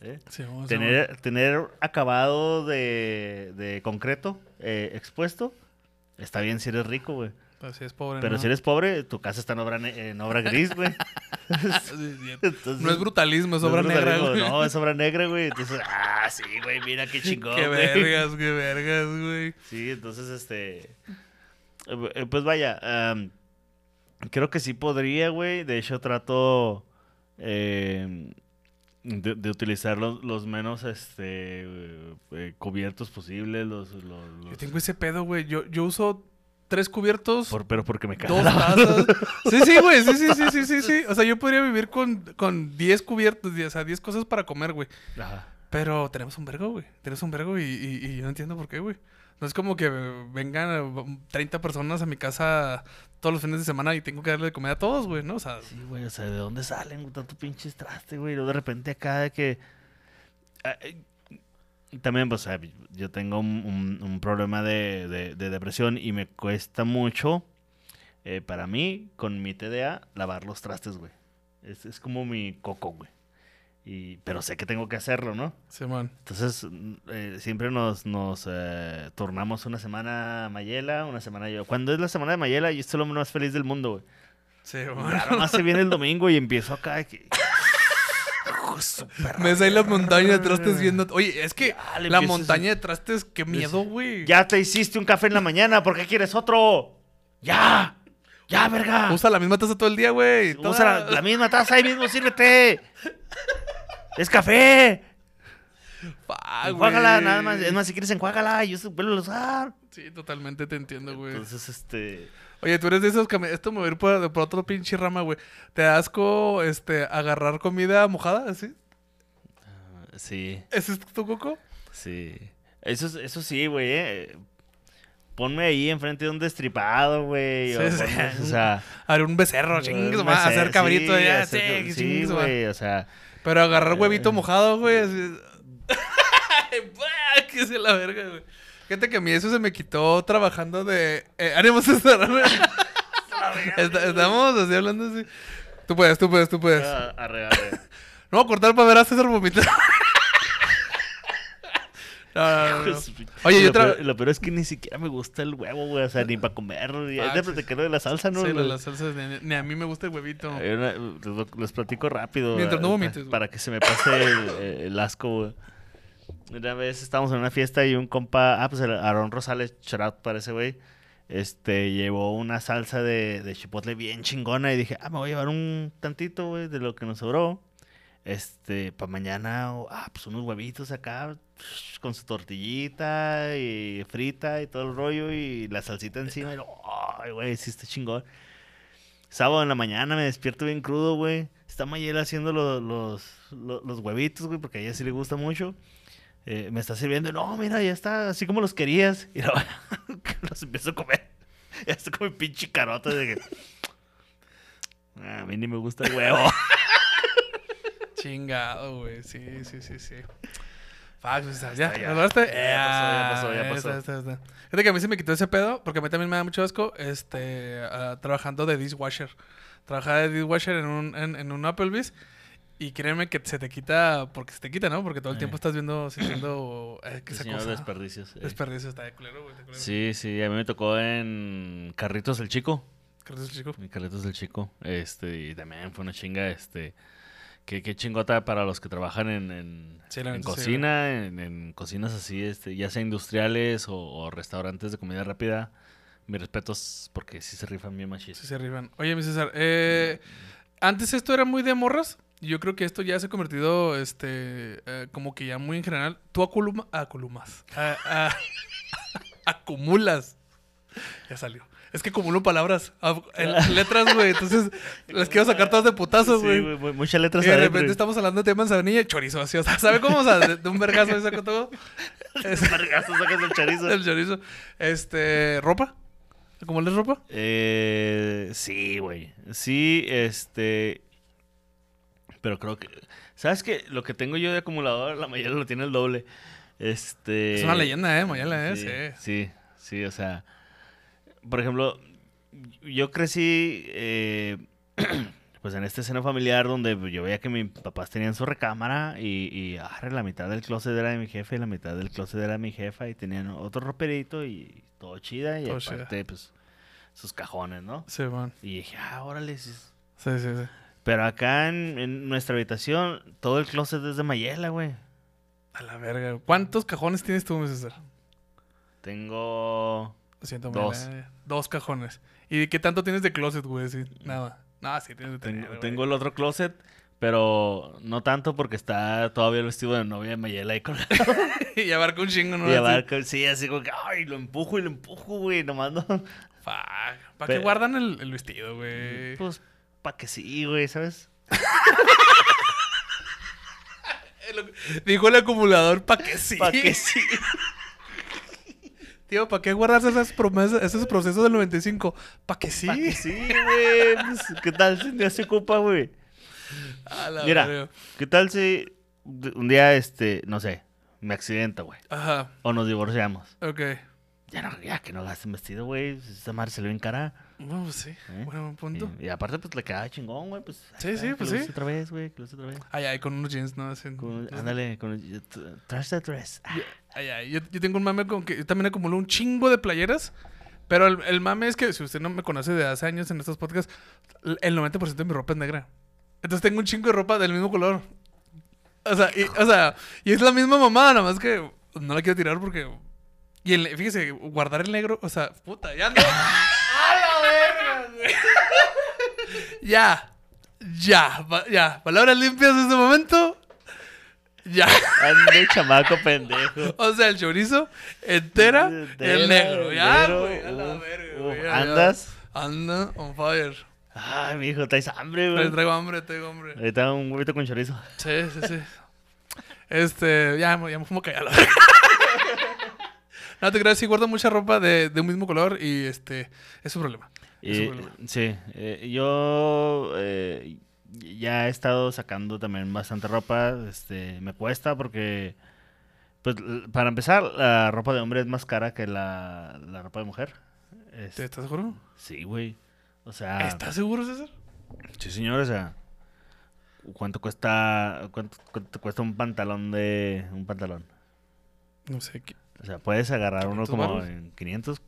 ¿eh? Sí, vamos a- Tener, tener acabado de, de concreto eh, expuesto está bien si eres rico, güey. Pero si es pobre, Pero no. si eres pobre, tu casa está en obra, ne- en obra gris, güey. (laughs) Entonces, No es brutalismo, es no obra negra, güey. No, es obra negra, güey. Entonces, ah, sí, güey, mira qué chingón, Qué güey. vergas, qué vergas, güey. Sí, entonces, este... eh, Pues vaya, creo que sí podría, güey. De hecho, trato eh, de, de utilizar los, los menos, este, eh, cubiertos posibles, los... los- Yo tengo ese pedo, güey. Yo, yo uso tres cubiertos, por- pero porque me dos cago. tazas. (laughs) Sí, sí, güey. Sí, sí, sí, sí, sí, sí. O sea, yo podría vivir con, con 10 cubiertos, diez- o sea, 10 cosas para comer, güey. Ajá. Pero tenemos un vergo, güey. Tenemos un vergo y, y- y yo no entiendo por qué, güey. No es como que vengan eh, 30 personas a mi casa todos los fines de semana y tengo que darle de comer a todos, güey, ¿no? O sea, Sí, güey, o sea, ¿de dónde salen tanto pinches traste, güey? Y luego de repente acá de que... También, pues, yo tengo un, problema de, de- de depresión y me cuesta mucho eh, para mí, con mi TDA, lavar los trastes, güey. Es, es como mi coco, güey. Y, pero sé que tengo que hacerlo, ¿no? Simón. Entonces, mm, eh, siempre nos, nos eh, turnamos una semana Mayela, una semana yo. Cuando es la semana de Mayela, yo estoy lo más feliz del mundo, güey. Simón. Nada más se viene el domingo y empiezo acá. que- Hijo de su perra Me ahí la montaña de trastes viendo. Oye, es que Ya, la montaña de trastes, qué miedo, güey. Ya te hiciste un café en la mañana, ¿por qué quieres otro? ¡Ya! ¡Ya, verga! Usa la misma taza todo el día, güey. Usa la, la misma taza, ahí mismo sírvete. ¡Es café! Ah, Enjuágala, nada más. Es más, si quieres, enjuágala y yo vuelvo a usar. Sí, totalmente te entiendo, güey. Entonces, este. Oye, tú eres de esos que me... Esto me voy a ir por, por otro pinche rama, güey. ¿Te da asco, este, agarrar comida mojada, así? Sí, ¿Ese es tu coco? sí. Eso, es- eso sí, güey, eh. Ponme ahí enfrente de un destripado, güey. Sí, o, sí. o sea. (laughs) Haré un becerro, chingues, va a hacer cabrito sí, ya, sí, chingues, güey, o sea. Pero agarrar Eh. huevito mojado, güey, así... (laughs) (laughs) Que se la verga, güey. Fíjate que a mí eso se me quitó trabajando de... Eh, (laughs) César. (laughs) Está- Estamos así hablando así. Tú puedes, tú puedes, tú puedes. ah, arre, arre. (laughs) No voy a cortar para ver a César vomitar. No, no, no, no. Oye, yo lo, tra- peor, lo peor es que ni siquiera me gusta el huevo, güey. O sea, ni para comer. Y Ah, es de platicar de la salsa, ¿no? Sí, Lo- las salsas, ni, ni a mí me gusta el huevito. Una- les, les platico rápido. Mientras no eh, vomites. Para que se me pase el, el asco, güey. Una vez estábamos en una fiesta y un compa, ah, pues el Aaron Rosales, out para ese güey, este, llevó una salsa de, chipotle bien chingona y dije, ah, me voy a llevar un tantito, güey, de lo que nos sobró. Este, para mañana, o, ah, pues unos huevitos acá, con su tortillita y frita y todo el rollo y la salsita encima. Y, ay, güey, sí está chingón. Sábado en la mañana me despierto bien crudo, güey. Está Mayela haciendo lo- los, lo- los, huevitos, güey, porque a ella sí le gusta mucho. Eh, me está sirviendo, no, mira, ya está, así como los querías. (laughs) Y luego (laughs) los empiezo a comer. (laughs) Ya está como pinche carota de que... "Ah, a mí ni me gusta el huevo. Chingado, güey. Sí, sí, sí, sí. Fuck, pues, ¿ya? ya. ¿Me lograste? Ya pasó, ya pasó, ya está, pasó. Fíjate que a mí se me quitó ese pedo, porque a mí también me da mucho asco, este, ah, trabajando de dishwasher. Trabajaba de dishwasher en un, en, en un Applebee's, y créeme que se te quita, porque se te quita, ¿no? Porque todo el Eh. tiempo estás viendo, (clears throat) sintiendo, eh, que esa Señor cosa. desperdicios. eh. Desperdicio está de culero, güey. Sí, sí, a mí me tocó en Carritos el Chico. Carlos chico. Mi Carlitos del Chico. Este, y también fue una chinga, este. Qué, qué chingota para los que trabajan en, en, Sí, en sí, cocina, en, en cocinas así, este, ya sea industriales o, o restaurantes de comida rápida. Mis respetos porque sí se rifan bien machis. Sí, se rifan. Oye, mi César, eh, antes esto era muy de morras. Yo creo que esto ya se ha convertido, este, eh, como que ya muy en general. Tú aculuma, aculumas. a- a- (laughs) acumulas. Ya salió. Es que acumulo palabras, a- en (laughs) letras, güey. Entonces las quiero sacar todas de putazo, Sí, güey. güey, mu- muchas letras y de adentro. repente estamos hablando de manzanilla y chorizo así. O sea, ¿sabe cómo? O sea, de, de un vergazo ahí saco todo. (laughs) Es- Vergazo, sacas el chorizo. el chorizo. Este, ¿ropa? ¿Acumulas ropa? Eh, sí, güey. Sí, este. Pero creo que. ¿Sabes qué? Lo que tengo yo de acumulador, la mayoría lo tiene el doble. Este. Es una leyenda, ¿eh? Mayala, ¿eh? Sí, Sí. sí, sí, o sea. Por ejemplo, yo crecí. eh, (clears throat) pues en esta escena familiar donde yo veía que mis papás tenían su recámara y, y arre, la mitad del closet era de mi jefe y la mitad del closet era de mi jefa y tenían otro roperito y todo chida y Todo chida. aparte pues sus cajones, ¿no? Sí, man. Y dije, ah, órale. sí. Sí, sí, sí. Pero acá en, en nuestra habitación todo el closet es de Mayela, güey. A la verga. ¿Cuántos cajones tienes tú, César? Tengo... Lo siento, Dos. Dos cajones. ¿Y qué tanto tienes de closet, güey? Sí, nada. No, sí tienes de tener, Tengo, tengo el otro closet, pero no tanto porque está todavía el vestido de novia de Mayela ahí con (laughs) y abarca un chingo, ¿no? y abarca- sí, así como que, ay, lo empujo y lo empujo, güey, nomás no. ¿Para qué guardan el, el vestido, güey? Pues, pa' que sí, güey, ¿sabes? (laughs) Dijo el acumulador, ¿para qué sí? Pa' que sí. (laughs) Tío, ¿para qué guardarse esas promesas, esos procesos del 95? ¿Para que sí? Pa' que sí, güey. Pues, ¿qué tal si un día se ocupa, güey? Mira. ¿Qué tal si un día, este, no sé, me accidenta, güey? Ajá, O nos divorciamos. ok. Ya, no, ya que no gasten vestido, güey. Esa madre se le ve en cara. Bueno, pues sí. ¿eh? Bueno, buen punto. Y, y aparte, pues le queda chingón, güey. Pues, Sí, sí, pues sí. otra vez, güey. Que lo otra vez. Ay, ay, con unos jeans, ¿no? Así, Con- ándale, con trash the dress. Ah, Ay, ay, yo, yo tengo un mame con que yo también acumulo un chingo de playeras. Pero el, el mame es que si usted no me conoce de hace años en estos podcasts, el 90% de mi ropa es negra. Entonces tengo un chingo de ropa del mismo color. O sea, y, o sea, y es la misma mamada, nada más que no la quiero tirar porque. Y el, fíjese, guardar el negro, o sea, puta, ya no. (laughs) ¡A la verga, güey! Ya, ya, ya. Palabras limpias en este momento. Ya. Ande, chamaco pendejo. (laughs) O sea, el chorizo entera, Entera, el negro. Ya, güey, a la verga, güey. ¿Andas? Anda on fire. Ay, mijo, traes hambre, güey. traigo hambre, traigo hambre. Ahorita un huevito con chorizo. Sí, sí, sí. Este, ya, me- ya me fumo verga. (laughs) No te creas, sí guardo mucha ropa de, de un mismo color y este, es un problema. Problema. sí, eh, yo eh, ya he estado sacando también bastante ropa. Este, me cuesta porque, pues, para empezar, la ropa de hombre es más cara que la, la ropa de mujer. Es- ¿Te- ¿Estás seguro? sí, güey. O sea, ¿Estás seguro, César? sí, señor, o sea, ¿cuánto cuesta, cuánto, cuánto cuesta un pantalón de, un pantalón? No sé, ¿qué- O sea, puedes agarrar uno 500 como en 500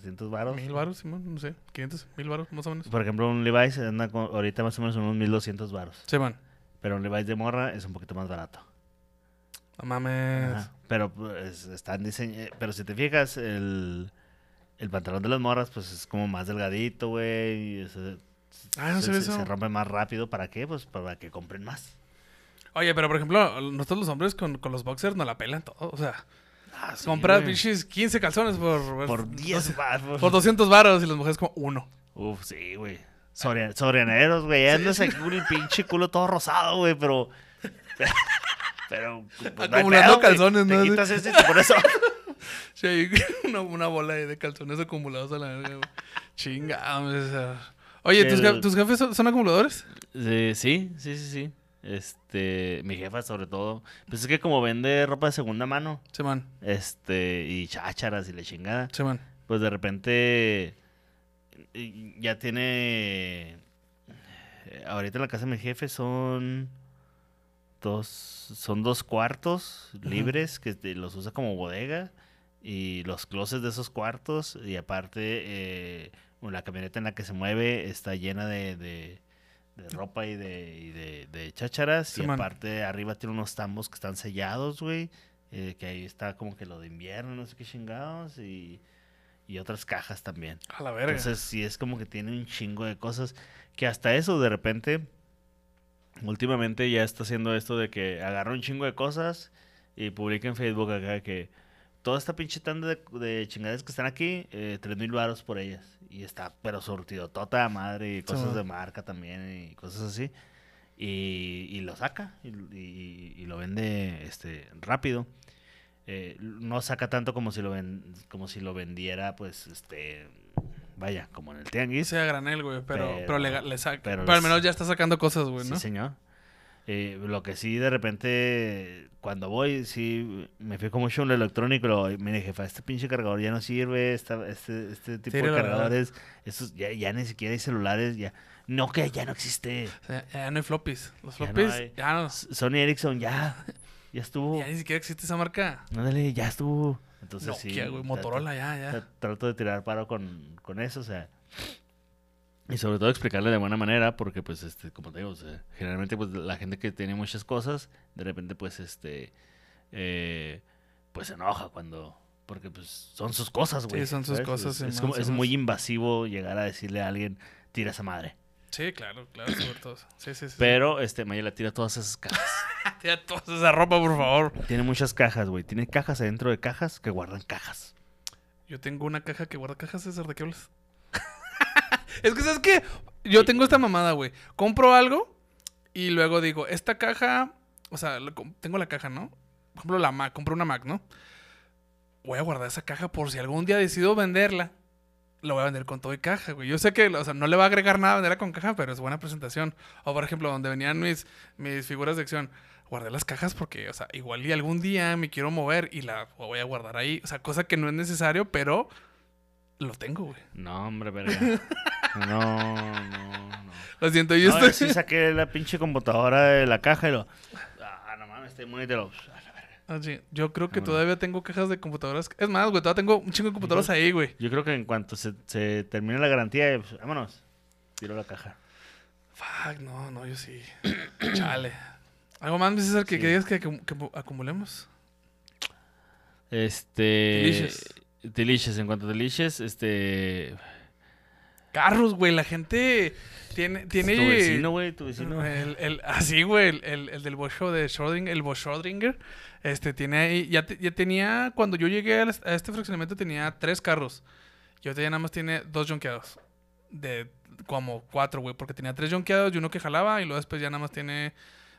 o 200 varos. mil baros, Simón, no sé, 500, mil baros, más o menos. Por ejemplo, un Levi's anda con- ahorita más o menos unos 1200 varos. Simón, Pero un Levi's de morra es un poquito más barato. no mames. Ajá. Pero pues están diseñados. Pero si te fijas, el, el pantalón de las morras, pues es como más delgadito, güey. se- Ah, no se, se- eso. se rompe más rápido. ¿Para qué? Pues para que compren más. Oye, pero por ejemplo, nosotros los hombres con, con los boxers nos la pelan todo. O sea, Ah, sí, compras güey. pinches 15 calzones por, Por 10 baros. por 200 varos y las mujeres como uno. Uf, sí, güey. Soria- Sorianeros, güey. Andas con el pinche culo todo rosado, güey, pero. (laughs) Pero. pues, no hay Acumulando pedo, güey. calzones, Te ¿no? quitas ese y te pones. (laughs) Sí, una, una bola de calzones acumulados a la verga. güey. Sea. Oye, ¿tus, El- tus jefes son, son acumuladores? Eh, sí, sí, sí, sí. Este, mi jefa sobre todo. Pues es que como vende ropa de segunda mano, Se man, este, y chácharas y la chingada, se man. pues de repente ya tiene... eh, Ahorita en la casa de mi jefe son dos, son dos cuartos libres que los usa como bodega y los closets de esos cuartos y aparte eh, la camioneta en la que se mueve está llena de, de- de ropa y de, y de, de chácharas y aparte arriba tiene unos tambos que están sellados, güey, eh, que ahí está como que lo de invierno, no sé qué chingados y, y otras cajas también. A la verga. Entonces, sí es como que tiene un chingo de cosas que hasta eso de repente, últimamente ya está haciendo esto de que agarra un chingo de cosas y publica en Facebook acá que toda esta pinche tanda de, de chingaderas que están aquí, eh, tres mil baros por ellas. Y está, pero surtido tota madre y cosas Sí. de marca también y cosas así. Y, y lo saca y, y- y lo vende este rápido. Eh, no saca tanto como si lo ven, como si lo vendiera, pues, este, vaya, como en el tianguis. Sea granel, güey, pero, pero, Pero- le, le saca. pero Pero, al menos ya está sacando cosas, güey, Sí, ¿no? señor. Eh, lo que sí, de repente, cuando voy, sí, me fijo mucho en lo electrónico. Lo, mire, jefa, este pinche cargador ya no sirve. esta- este, este tipo de cargadores, esos, ya, ya ni siquiera hay celulares. ya No, que ya no existe. O sea, ya no hay floppies. Los Ya no floppies, hay. ya no. Sony Ericsson, ya. (laughs) Ya estuvo. Ya ni siquiera existe esa marca. Ándale, ya estuvo. Entonces, sí. Nokia, güey, tra- Motorola, ya, ya. tra- Trato de tirar paro con, con eso, o sea. Y sobre todo explicarle de buena manera, porque pues, este, como te digo, o sea, generalmente pues la gente que tiene muchas cosas, de repente pues, este, eh, pues se enoja cuando, porque pues son sus cosas, güey. Sí, son sus ¿sabes? cosas, Es, como- es muy invasivo llegar a decirle a alguien, tira esa madre. Sí, claro, claro, sobre todo. Sí, sí, sí. Pero, este, Mayela tira todas esas cajas. (laughs) Tira toda esa ropa, por favor. tiene muchas cajas, güey. Tiene cajas adentro de cajas que guardan cajas. Yo tengo una caja que guarda cajas, César, ¿de qué hablas? (laughs) es que, ¿sabes qué? Yo tengo esta mamada, güey. Compro algo y luego digo, esta caja... O sea, tengo la caja, ¿no? Por ejemplo, la Mac. Compro una Mac, ¿no? Voy a guardar esa caja por si algún día decido venderla. Lo voy a vender con todo y caja, güey. Yo sé que, o sea, no le va a agregar nada a venderla con caja, pero es buena presentación. O, por ejemplo, donde venían mis, mis figuras de acción. guardé las cajas porque, o sea, igual y algún día me quiero mover y la voy a guardar ahí. O sea, cosa que no es necesario, pero lo tengo, güey. No, hombre, verga. (laughs) No, no, no. Lo siento, yo No, yo estoy... sí saqué la pinche computadora de la caja y lo. Ah, no mames, este monitor. A la verga. Ah, sí, Yo creo que Ah, todavía tengo cajas de computadoras. Es más, güey, todavía tengo un chingo de computadoras ahí, güey. Yo creo que en cuanto se, se termine la garantía, pues, vámonos. Tiro la caja. Fuck, no, no, yo sí. (coughs) Chale. ¿Algo más, mi César, que, Sí. que digas que que acumulemos? Este. Delicious. Delicious. En cuanto a Delicious, este. Carros, güey, la gente tiene... tiene Tu vecino, güey, tu vecino. El, el, así, güey, el, el, el del Boscho de Schrödinger, el Bosch Schrödinger, este, tiene ahí, ya, te- ya tenía, cuando yo llegué a este fraccionamiento tenía tres carros. Y ahorita ya nada más tiene dos jonqueados. De como cuatro, güey, porque tenía tres jonqueados y uno que jalaba y luego después ya nada más tiene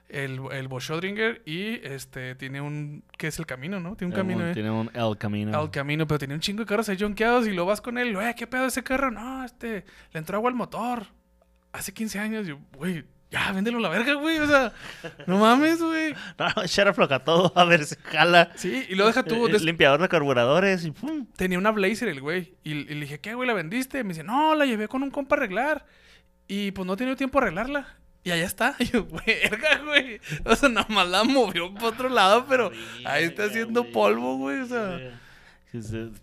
el, el Bosch Schrödinger y este, tiene un, ¿qué es el camino, no? Tiene un camino, eh. Tiene un El Camino. Al camino, pero tenía un chingo de carros ahí jonqueados y lo vas con él, güey, ¿qué pedo ese carro? No, este, le entró agua al motor. Hace 15 años, yo, güey, ya, véndelo a la verga, güey, o sea, no mames, güey. (laughs) No, a floca todo, a ver si jala. Sí, y lo deja tú, Eh, des- limpiador de carburadores y pum. tenía una Blazer el güey, y, y le dije, ¿qué, güey, la vendiste? Me dice, no, la llevé con un compa a arreglar, y pues no he tenido tiempo a arreglarla. Y allá está. Y (laughs) yo, verga, güey. O sea, nomás la movió para otro lado, pero ahí está haciendo polvo, güey. O sea,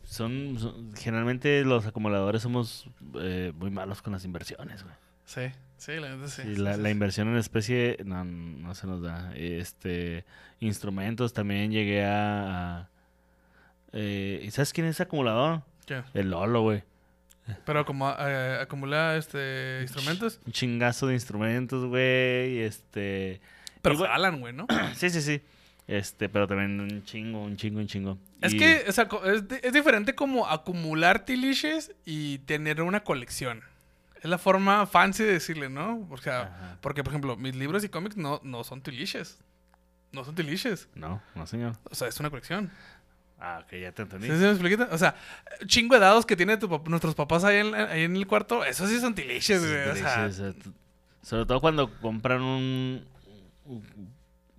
Son, son- generalmente los acumuladores somos eh, muy malos con las inversiones, güey. sí, sí, la neta sí. Sí, la, sí, la sí. inversión en especie no, no se nos da. Este, instrumentos también llegué a... a- eh, ¿y ¿Sabes quién es ese acumulador? ¿Qué? El Lolo, güey. Pero como eh, acumula este instrumentos, Un chingazo de instrumentos, güey. Este... pero Igual- jalan, güey, ¿no? (clears throat) Sí, sí, sí. Este, pero también un chingo, un chingo, un chingo. Es Y- que, o sea, co- es, es diferente como acumular tiliches y tener una colección. Es la forma fancy de decirle, ¿no? O sea, Ajá. porque, por ejemplo, mis libros y cómics no, no son tiliches. No son tiliches. No, no, señor. O sea, es una colección. Ah, ok, ya te entendí. ¿Sí, sí me? O sea, chingo de dados que tienen pap- nuestros papás ahí en, ahí en el cuarto, esos sí son tiliches, Sí, güey. O sea, delicious, o sea, t- sobre todo cuando compran un,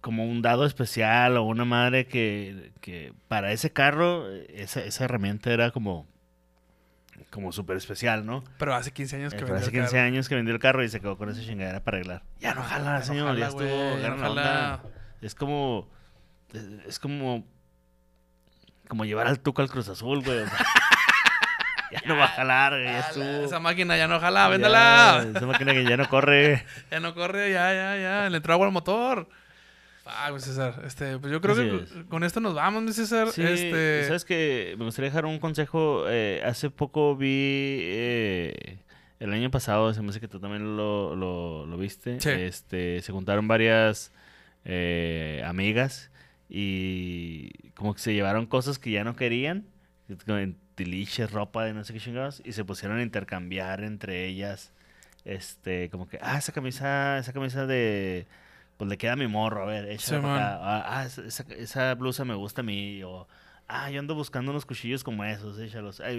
como un dado especial o una madre que, que para ese carro eh, esa, esa herramienta era como como súper especial, ¿no? pero hace 15 años Eh, que pero vendió hace el 15 carro. años que vendió el carro y se quedó con esa chingadera para arreglar. Ya no jala, señor, jala, ya estuvo, güey, ya no la jala. Es como es como como llevar al Tuca al Cruz Azul, güey. o sea, (laughs) ya no va a jalar, güey, ya estuvo. Esa máquina ya no jala, Ya, véndela. esa máquina que ya no corre. (laughs) Ya no corre, ya, ya, ya. Le entró agua al motor. Ah, güey, César. Este, pues yo creo Así que es. con esto nos vamos, mi César. Sí, este, sabes que me gustaría dejar un consejo. eh, hace poco vi eh, el año pasado, se me hace que tú también lo, lo, lo viste. Sí. Este, se juntaron varias eh, amigas y como que se llevaron cosas que ya no querían, tiliches, ropa de no sé qué chingados, y se pusieron a intercambiar entre ellas. Este, como que, ah, esa camisa, esa camisa de, pues le queda a mi morro, a ver, échala acá. Ah, ah, esa, esa- blusa me gusta a mí, o, ah, yo ando buscando unos cuchillos como esos, échalos. Ay,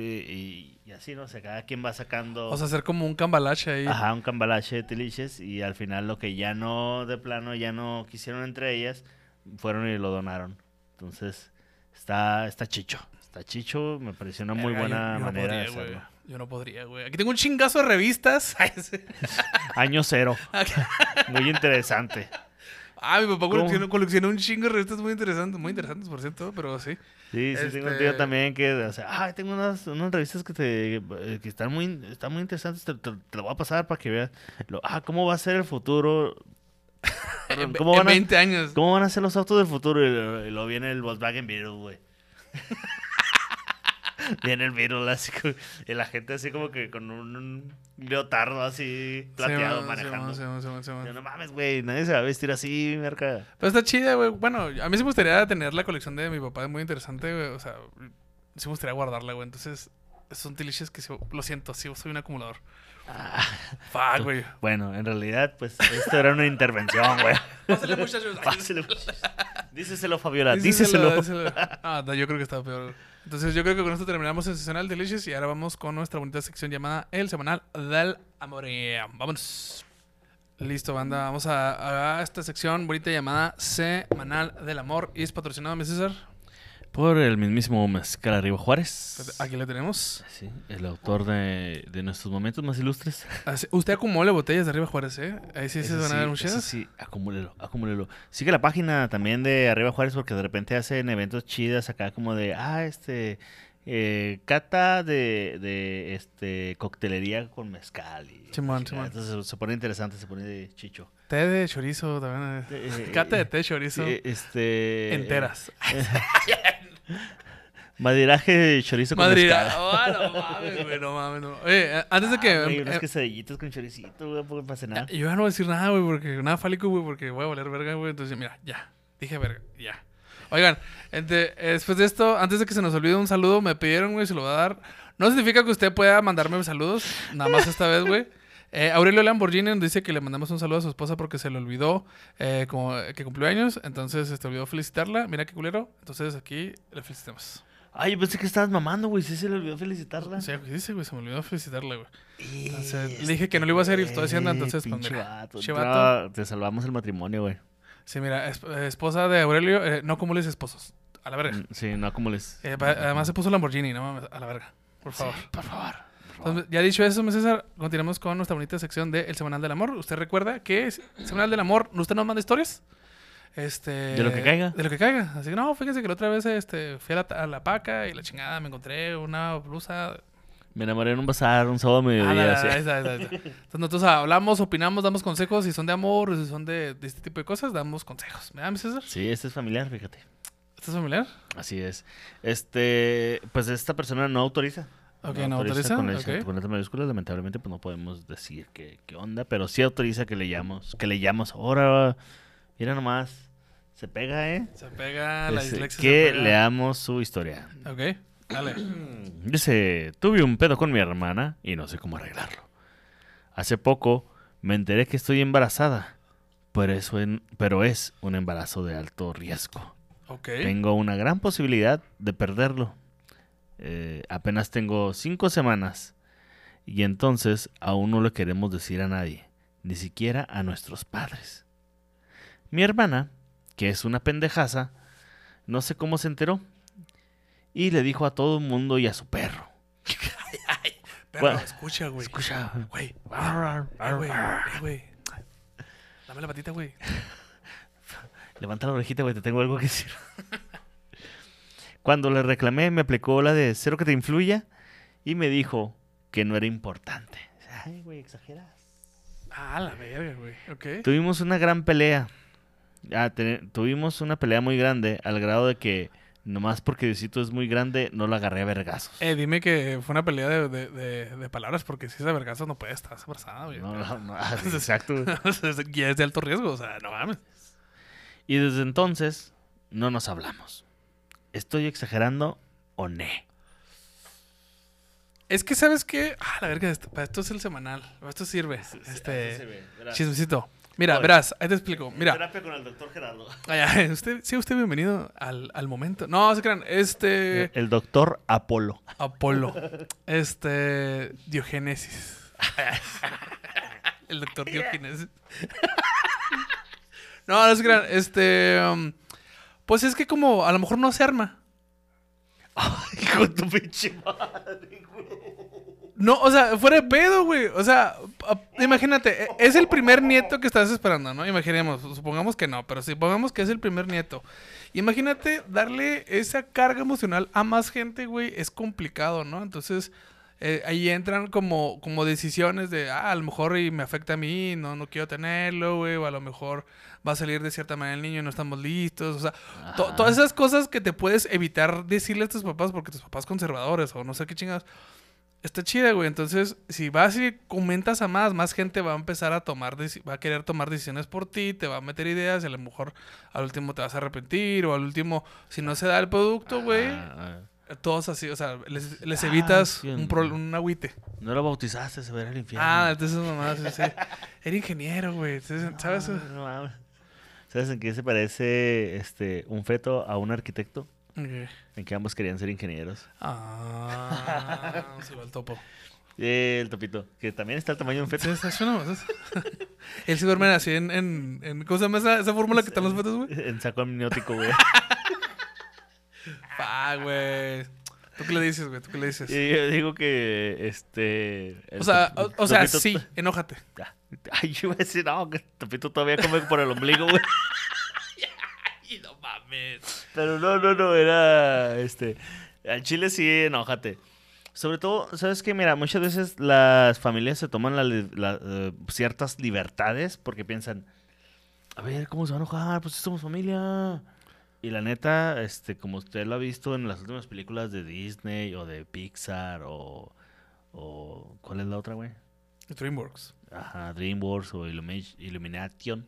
y, y así, no sé, cada quien va sacando, O sea, hacer como un cambalache ahí. ajá, un cambalache de tiliches, y al final lo que ya no, de plano, ya no quisieron entre ellas, fueron y lo donaron. Entonces, está, está chicho. Está chicho, me pareció una muy Verga, yo- buena yo no manera de podría, güey. hacerlo. Yo no podría, güey. Aquí tengo un chingazo de revistas. (laughs) Año cero. Muy interesante. Ah, mi papá coleccionó, coleccionó un chingo de revistas muy interesantes, muy interesantes, por cierto, pero sí. Sí, sí, tengo un Este- tío también que, o sea, ah, tengo unas, unas revistas que te eh, que están muy, están muy interesantes, te, te, te lo voy a pasar para que veas. Lo, ah, ¿cómo va a ser el futuro? Perdón, En, ¿Cómo en van, a, 20 años. ¿Cómo van a ser los autos del futuro? Y lo viene el Volkswagen Beetle, güey. (laughs) viene el Beetle así, y la gente así como que con un, un leotardo así plateado Sí, manejando. sí, no mames, güey, nadie se va a vestir así, merca. Pero está chida, güey. Bueno, a mí sí me gustaría tener la colección de mi papá, es muy interesante, güey. O sea, sí me gustaría guardarla, güey. Entonces, son tiliches que sí- lo siento, sí, soy un acumulador. Ah. Fuck, güey. Bueno, en realidad, pues, esto era una intervención, güey. Pásale, muchachos. Pásale. Díceselo, Fabiola, Díselo, díseselo. Ah, no, yo creo que está peor. Entonces, yo creo que con esto terminamos el sesional Delicious y ahora vamos con nuestra bonita sección llamada El Semanal del Amor. Vámonos. Listo, banda. Vamos a, a esta sección bonita llamada Semanal del Amor. Y es patrocinado, mi César. Por el mismísimo Mezcal Arriba Juárez. Aquí lo tenemos. Sí, el autor de, de nuestros momentos más ilustres. Así- usted acumula botellas de arriba Juárez, ¿eh? Ahí sí se van a dar muchas. sí, acumúlelo, acumúlelo. Sigue la página también de Arriba Juárez porque de repente hacen eventos chidas acá como de, ah, este, eh, cata de, de, este, coctelería con mezcal. Y, Simón, chingada. Simón. Entonces se pone interesante, se pone de chicho. Té de chorizo también. eh. Eh, Cata de té chorizo. este, enteras. (laughs) Maderaje de chorizo con Madrid. mezcal. Oh, no mames, güey, no mames, no. Oye, eh, antes de que. Ah, güey, eh, unas quesadillitas con choricito, güey, porque para cenar. yo ya no voy a decir nada, güey, porque nada fálico, güey, porque voy a valer verga, güey. Entonces, mira, ya. Dije verga, ya. Oigan, ente- eh, después de esto, antes de que se nos olvide un saludo, me pidieron, güey, se lo voy a dar. No significa que usted pueda mandarme saludos, nada más esta vez, güey. Eh, Aurelio Lamborghini nos dice que le mandamos un saludo a su esposa porque se le olvidó eh, como, que cumplió años, entonces se olvidó felicitarla. Mira qué culero. Entonces aquí le felicitamos. Ay, pensé que estabas mamando, güey. Sí se le olvidó felicitarla. Sí, güey, dice, güey, se me olvidó felicitarla, güey. Entonces, le dije que no lo iba a hacer y lo estoy haciendo, entonces, pues, mira, vato. No, te salvamos el matrimonio, güey. Sí, mira, es- eh, esposa de Aurelio, eh, no acumules esposos. A la verga. Mm, Sí, no como les. Eh, además se puso Lamborghini, no mames, a la verga. Por favor. por favor. Entonces, ya dicho eso, César, continuamos con nuestra bonita sección de El Semanal del Amor. ¿Usted recuerda que es Semanal del Amor, usted nos manda historias? Este, De lo que caiga. De lo que caiga. Así que no, fíjense que la otra vez este, fui a la, a la paca y la chingada me encontré una blusa. Me enamoré en un bazar un sábado a Ah, mediodía. la- esa, esa, esa. Entonces nosotros hablamos, opinamos, damos consejos. Si son de amor si son de, de este tipo de cosas, damos consejos. ¿Me da, mi César? Sí, este es familiar, fíjate. ¿Estás familiar? Así es. Este, pues esta persona no autoriza. Ok, no autoriza. Con, ok. esa- con lamentablemente, pues no podemos decir qué, qué onda, pero sí autoriza que leyamos, que leyamos. Ahora, mira nomás, se pega, ¿eh? Se pega la Este, dislexia. se que pega. leamos su historia. Ok, dale. (clears throat) Dice, tuve un pedo con mi hermana y no sé cómo arreglarlo. Hace poco me enteré que estoy embarazada, pero, eso en- pero es un embarazo de alto riesgo. Ok. Tengo una gran posibilidad de perderlo. Eh, apenas tengo cinco semanas y entonces aún no le queremos decir a nadie, ni siquiera a nuestros padres. Mi hermana, que es una pendejaza, no sé cómo se enteró y le dijo a todo el mundo y a su perro. (laughs) Pero Bueno, escucha, güey. Escucha. (laughs) Güey, güey. Dame la patita, güey. Levanta la orejita, güey, te tengo algo que decir. (laughs) Cuando le reclamé, me aplicó la de cero que te influya y me dijo que no era importante. Ay, güey, exageras. Ah, la verga, güey. Ok. Tuvimos una gran pelea. Ah, tuvimos una pelea muy grande al grado de que nomás porque Diosito es muy grande no la agarré a vergazos. Eh, dime que fue una pelea de, de, de, de palabras, porque si es de vergazos no puede estar embarazada, güey. No, no, (laughs) no, ah, exacto. (laughs) y es de alto riesgo, o sea, no mames. Y desde entonces no nos hablamos. ¿Estoy exagerando o ne? Es que, ¿sabes qué? Ah, la verga, esto, para esto es el semanal. Para esto sirve. Este, chismecito. Mira, Oye. verás, ahí te explico. Mira, Terapia con el doctor Gerardo. ay, ay, (laughs) usted, sí, usted bienvenido al, al momento. No, se crean, este... El doctor Apolo. Apolo. Este. Diogénesis. (laughs) El doctor Diogénesis. (laughs) no, no es gran. Este. um, pues es que como a lo mejor no se arma. Hijo de tu pinche madre, güey. No, o sea, fuera de pedo, güey. O sea, imagínate, e- es el primer nieto que estás esperando, ¿no? Imaginemos, supongamos que no, pero supongamos que es el primer nieto. Imagínate darle esa carga emocional a más gente, güey, es complicado, ¿no? Entonces, eh, ahí entran como, como decisiones de, ah, a lo mejor y me afecta a mí, no, no quiero tenerlo, güey, o a lo mejor va a salir de cierta manera el niño y no estamos listos, o sea, to- todas esas cosas que te puedes evitar decirle a tus papás porque tus papás conservadores o no sé qué chingados. Está chida, güey. Entonces, si vas y comentas a más, más gente va a empezar a tomar, va a querer tomar decisiones por ti, te va a meter ideas y a lo mejor al último te vas a arrepentir o al último, si no se da el producto, güey, Ah, todos así, o sea, les, les Ah, evitas un, no. pro- un agüite. no lo bautizaste, se verá el infierno. Ah, entonces mamá, sí, sí. (laughs) Era ingeniero, güey. ¿Sabes? No mames. ¿Sabes en qué se parece este un feto a un arquitecto? En que ambos querían ser ingenieros. Ah, (laughs) se va el topo. Eh, el topito, que también está el tamaño de un feto. Sí, está chulo, ¿no? (laughs) Él se duerme así en, en, en- ¿Cómo se llama esa, esa fórmula que están los fetos, güey? En saco amniótico, güey. Ah, güey. ¿Tú qué le dices, güey? ¿Tú qué le dices? Y yo digo que, este... O sea, o, o sea, sí, enójate. Ay, yo iba a decir, no, que el Topito todavía come por el ombligo, güey. (laughs) Y no mames. Pero no, no, no, era, este... Al chile sí, enójate. Sobre todo, ¿sabes qué? Mira, muchas veces las familias se toman la la, eh, ciertas libertades porque piensan, a ver, ¿cómo se va a enojar? Pues somos familia. Y la neta, este, como usted lo ha visto en las últimas películas de Disney o de Pixar o... o ¿Cuál es la otra, güey? DreamWorks. Ajá, DreamWorks o Illumi- Illumination.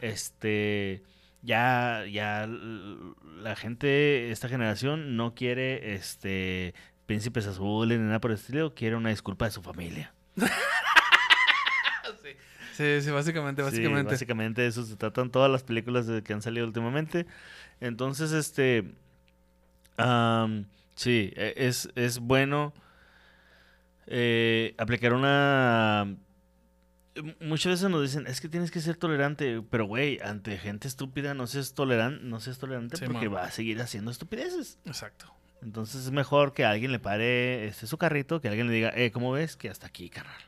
Este, ya, ya la gente, esta generación no quiere, este, príncipes azules ni nada por el estilo, quiere una disculpa de su familia. (laughs) Sí, sí, básicamente, Sí, básicamente. básicamente eso se tratan todas las películas de- que han salido últimamente. Entonces, este, am, sí, e- es, es bueno eh, aplicar una... Muchas veces nos dicen, es que tienes que ser tolerante, pero güey, ante gente estúpida no seas tolerante, no seas tolerante Sí, porque va a seguir haciendo estupideces. Exacto. Entonces es mejor que alguien le pare este, su carrito, que alguien le diga, eh, ¿cómo ves? Que hasta aquí, carnal.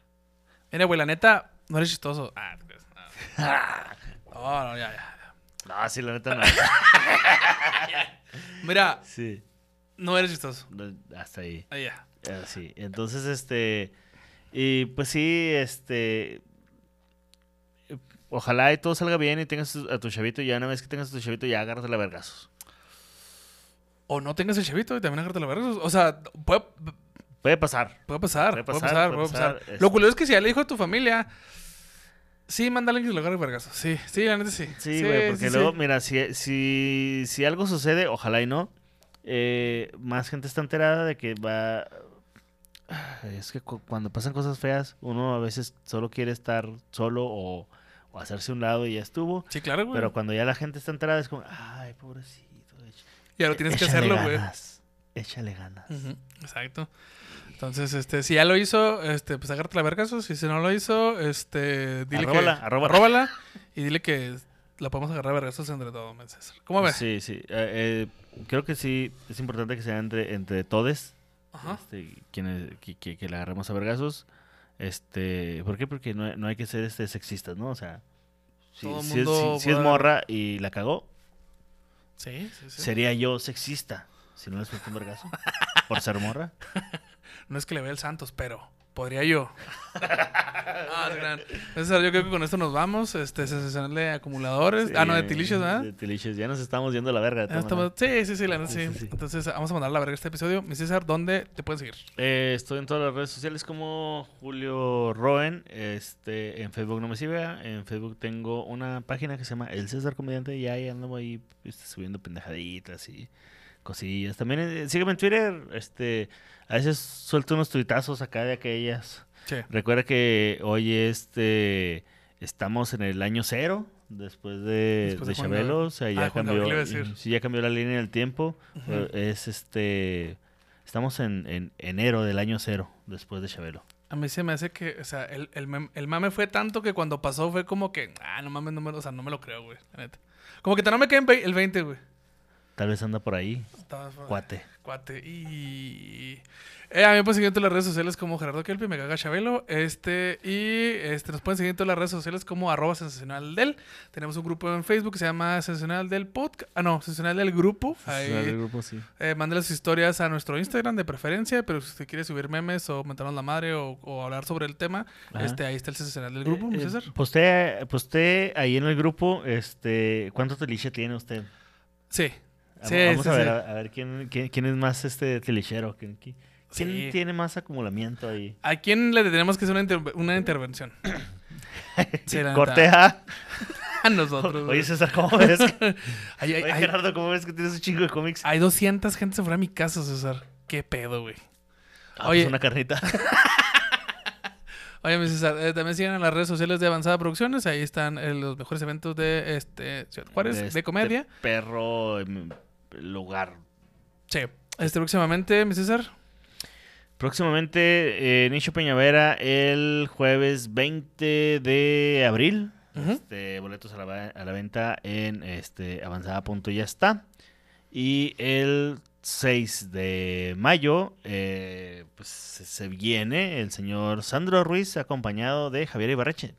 Mira, güey, la neta, no eres chistoso. Ah. No, no, (laughs) no, ya, ya. No, sí, la neta no. (laughs) Mira, sí, no eres chistoso. no, hasta ahí. Ahí ya. Sí, entonces, este, y pues sí, este, ojalá y todo salga bien y tengas a tu chavito y ya una vez que tengas a tu chavito ya agárrate la vergazos. O no tengas el chavito y también agárrate la verga. O sea, puede, Puede pasar. puede pasar, Puede puede pasar, pasar, puede puede pasar. pasar, Lo este- curioso es que si ya le dijo a tu familia, sí, mándale que se lo agarre vergazo. Sí, sí, la neta sí. Sí, güey, porque sí, luego, sí. mira, si, si, si algo sucede, ojalá y no, eh, más gente está enterada de que va... Es que cu- cuando pasan cosas feas, uno a veces solo quiere estar solo o, o hacerse un lado y ya estuvo. Sí, claro, güey. Pero cuando ya la gente está enterada es como, ay, pobrecito. Ya lo tienes que hacerlo, güey. Échale ganas. Exacto. Entonces, este, si ya lo hizo, este, pues agárrate la vergazo. Si se no lo hizo, este, dile Arróbala, que... arróbala. arróbala y dile que la podemos agarrar a vergazos entre todos, César. ¿Cómo ves? Sí, sí. eh, eh, creo que sí, es importante que sea entre, entre todes. Ajá. este, quienes, que, que, que le agarremos a vergazos. Este, ¿Por qué? Porque no, no hay que ser este sexistas, ¿no? O sea, si, si es, si- si es morra y la cagó, Sí, sí, sí. sería yo sexista si no les meto un vergazo por ser morra. (laughs) No es que le vea el Santos, pero podría yo. (laughs) ah, es gran. César, yo creo que con esto nos vamos. Este, sensacional de acumuladores. ah, no, de Sí, tilicios, ¿verdad? De tilicios. Ya nos estamos yendo a la verga. de estamos-. Sí, sí, sí, la sí. Entonces, vamos a mandar a la verga este episodio. Mi César, ¿dónde te pueden seguir? Eh, estoy en todas las redes sociales como Julio Roen. Este, en Facebook no me sigue. En Facebook tengo una página que se llama El César Comediante y ahí ando ahí este, subiendo pendejaditas y cosillas. También eh, sígueme en Twitter. Este, a veces suelto unos tuitazos acá de aquellas. Sí. Recuerda que hoy este estamos en el año cero después de, Después de Chabelo, o sea, Ah, ya Juan cambió, sí, ya cambió la línea del tiempo. Es este estamos en, en enero del año cero después de Chabelo. A mí se me hace que, o sea, el, el, mem- el mame fue tanto que cuando pasó fue como que, ah, no mames, no me, o sea, no me lo creo, güey, la neta. Como que no me quedé el 20, güey. Tal vez anda por ahí, cuate. Cuate. Y. Eh, a mí me pueden seguir en todas las redes sociales como Gerardo Kelpi, me caga Chabelo. Este, y este, nos pueden seguir en todas las redes sociales como arroba sensacional del. Tenemos un grupo en Facebook que se llama Sensacional del Podcast. Ah, no, Sensacional del Grupo. Ahí, El grupo sí. eh, mande las historias a nuestro Instagram de preferencia, pero si usted quiere subir memes o mentarnos la madre o, o hablar sobre el tema, Ajá. este, ahí está el Sensacional del Grupo, Eh, eh, César. posté, posté ahí en el grupo, este, ¿cuánto teliche tiene usted? Sí. Vamos- Sí, Vamos sí, a ver, sí. a, ver quién, quién, quién es más este telichero. ¿Quién, quién- tiene más acumulamiento ahí? ¿A quién le tenemos que hacer una, inter- una intervención? (coughs) Corteja. (laughs) A nosotros. Oye. César, ¿cómo ves? (laughs) Ay, ay, Oye, ay, Gerardo, ¿cómo ves que tienes un chingo de cómics? Hay 200 gente fuera de mi casa, César. ¿Qué pedo, güey? Ah, oye. pues una carnita. (laughs) Oye, mi César, eh, también sigan en las redes sociales de Avanzada Producciones. Ahí están eh, los mejores eventos de este, Ciudad Juárez, de, este comedia. Perro em, lugar. Sí. Este próximamente, mi César. Próximamente, eh, Nicho Peñavera el jueves 20 de abril. Este, boletos a la, va- a la venta en este, avanzada.ya ya está. Y el 6 de mayo, eh, pues se, viene el señor Sandro Ruiz acompañado de Javier Ibarreche.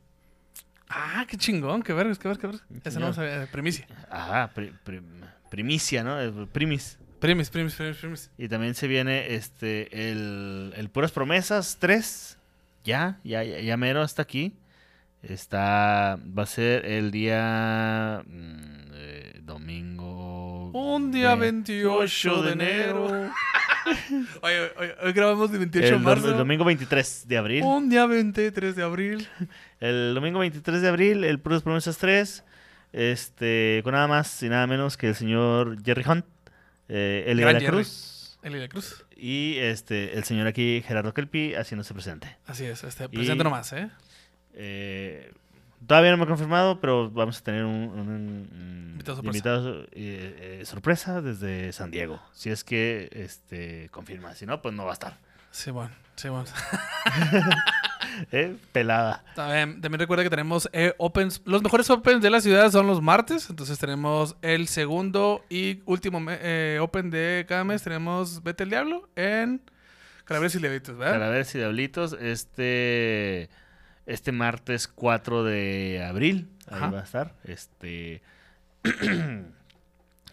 Ah, qué chingón, qué vergas, qué vergas, qué vergas. Esa no sabía, primicia. Ajá, pri- pri- primicia, ¿no? Eh, Primis. Primis, primis, primis, primis. Y también se viene este el, el Puras Promesas 3. Ya, ya, ya, ya mero hasta aquí. Está. Va a ser el día. mm, eh, domingo. Un día ve- 28 de enero. (laughs) oye, oye, hoy grabamos el 28 de marzo. el domingo 23 de abril. Un día 23 de abril. (laughs) El domingo 23 de abril, el Puras Promesas 3. Este, con nada más y nada menos que el señor Jerry Hunt, eh, Eli de Gran la Jerry. Cruz Eli de la Cruz. y este, el señor aquí Gerardo Kelpi haciéndose presente. Así es, este, Y- presente nomás, ¿eh? Eh, todavía no me he confirmado, pero vamos a tener un, un- un Invitado sorpresa. invitado, eh, eh, sorpresa desde San Diego. Si es que este, confirma, si no, pues no va a estar. Sí, bueno, sí, bueno. (laughs) ¿Eh? Pelada. También, también recuerda que tenemos eh, opens. Los mejores opens de la ciudad son los martes. Entonces tenemos el segundo y último eh, open de cada mes. Tenemos Vete el Diablo en Calaveras y Levitos, ¿verdad? Calaveras y Diablitos, este, este martes 4 de abril. Ahí Ajá. va a estar. Este. (clears throat)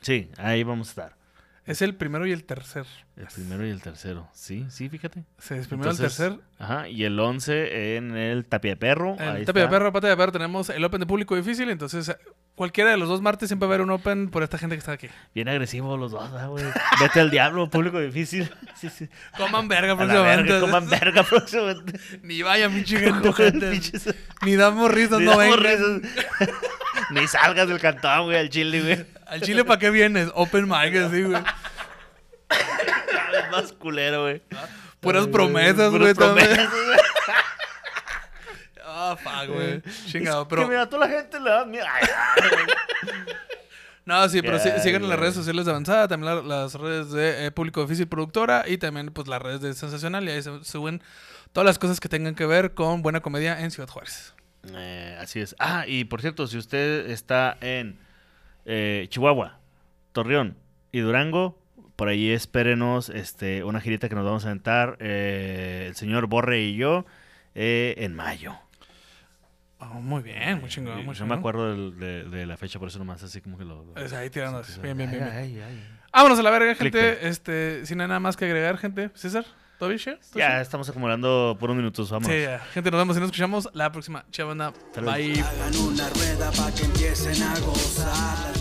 sí, ahí vamos a estar. Es el primero y el tercer. El primero y el tercero. Sí, sí, fíjate. Sí, es primero y el tercer. Ajá, y el 11 en el Tapia de Perro. En ahí Tapia de. Perro, Pata de Perro tenemos el Open de público difícil. Entonces, eh, cualquiera de los dos martes siempre va a haber un Open por esta gente que está aquí. Bien agresivos los dos, ¿verdad, güey. Vete al diablo, público difícil. (laughs) Sí, sí. Coman verga próximamente. verga, coman verga próximamente. (laughs) Ni vaya, (laughs) pinche gente. Ni damos risas, Ni no damos risas. Ni salgas del cantón, güey, al chile, güey. Al Chile, ¿para qué vienes? Open mic, así, güey. Vez más culero, güey. Puras promesas, güey, también. promesas, güey. Ah, fuck, güey. Chingado, Que pero... mira, a toda la gente le da miedo. No, sí, pero sí- sigan las redes sociales de Avanzada, también la- las redes de eh, Público Difícil Productora y también pues las redes de Sensacional y ahí se suben todas las cosas que tengan que ver con buena comedia en Ciudad Juárez. Eh, así es. Ah, y por cierto, si usted está en eh, Chihuahua, Torreón y Durango, por ahí espérenos este, una girita que nos vamos a aventar eh, el señor Borre y yo eh, en mayo. Oh, muy bien, muy chingón, muy no chingón. me acuerdo del- de, de la fecha, por eso nomás así como que lo... lo- Es ahí tirando. Bien, bien, bien. bien. ay, ay, ay. Vámonos a la verga, gente. Clickbait. Este, sin nada más que agregar, gente. César, ¿todo bien, che? ¿Todo Ya estamos acumulando por unos minutos, vamos. Sí, ya. Gente, nos vemos y nos escuchamos la próxima. Chavana. Bye. Hagan una rueda para que empiecen a gozar.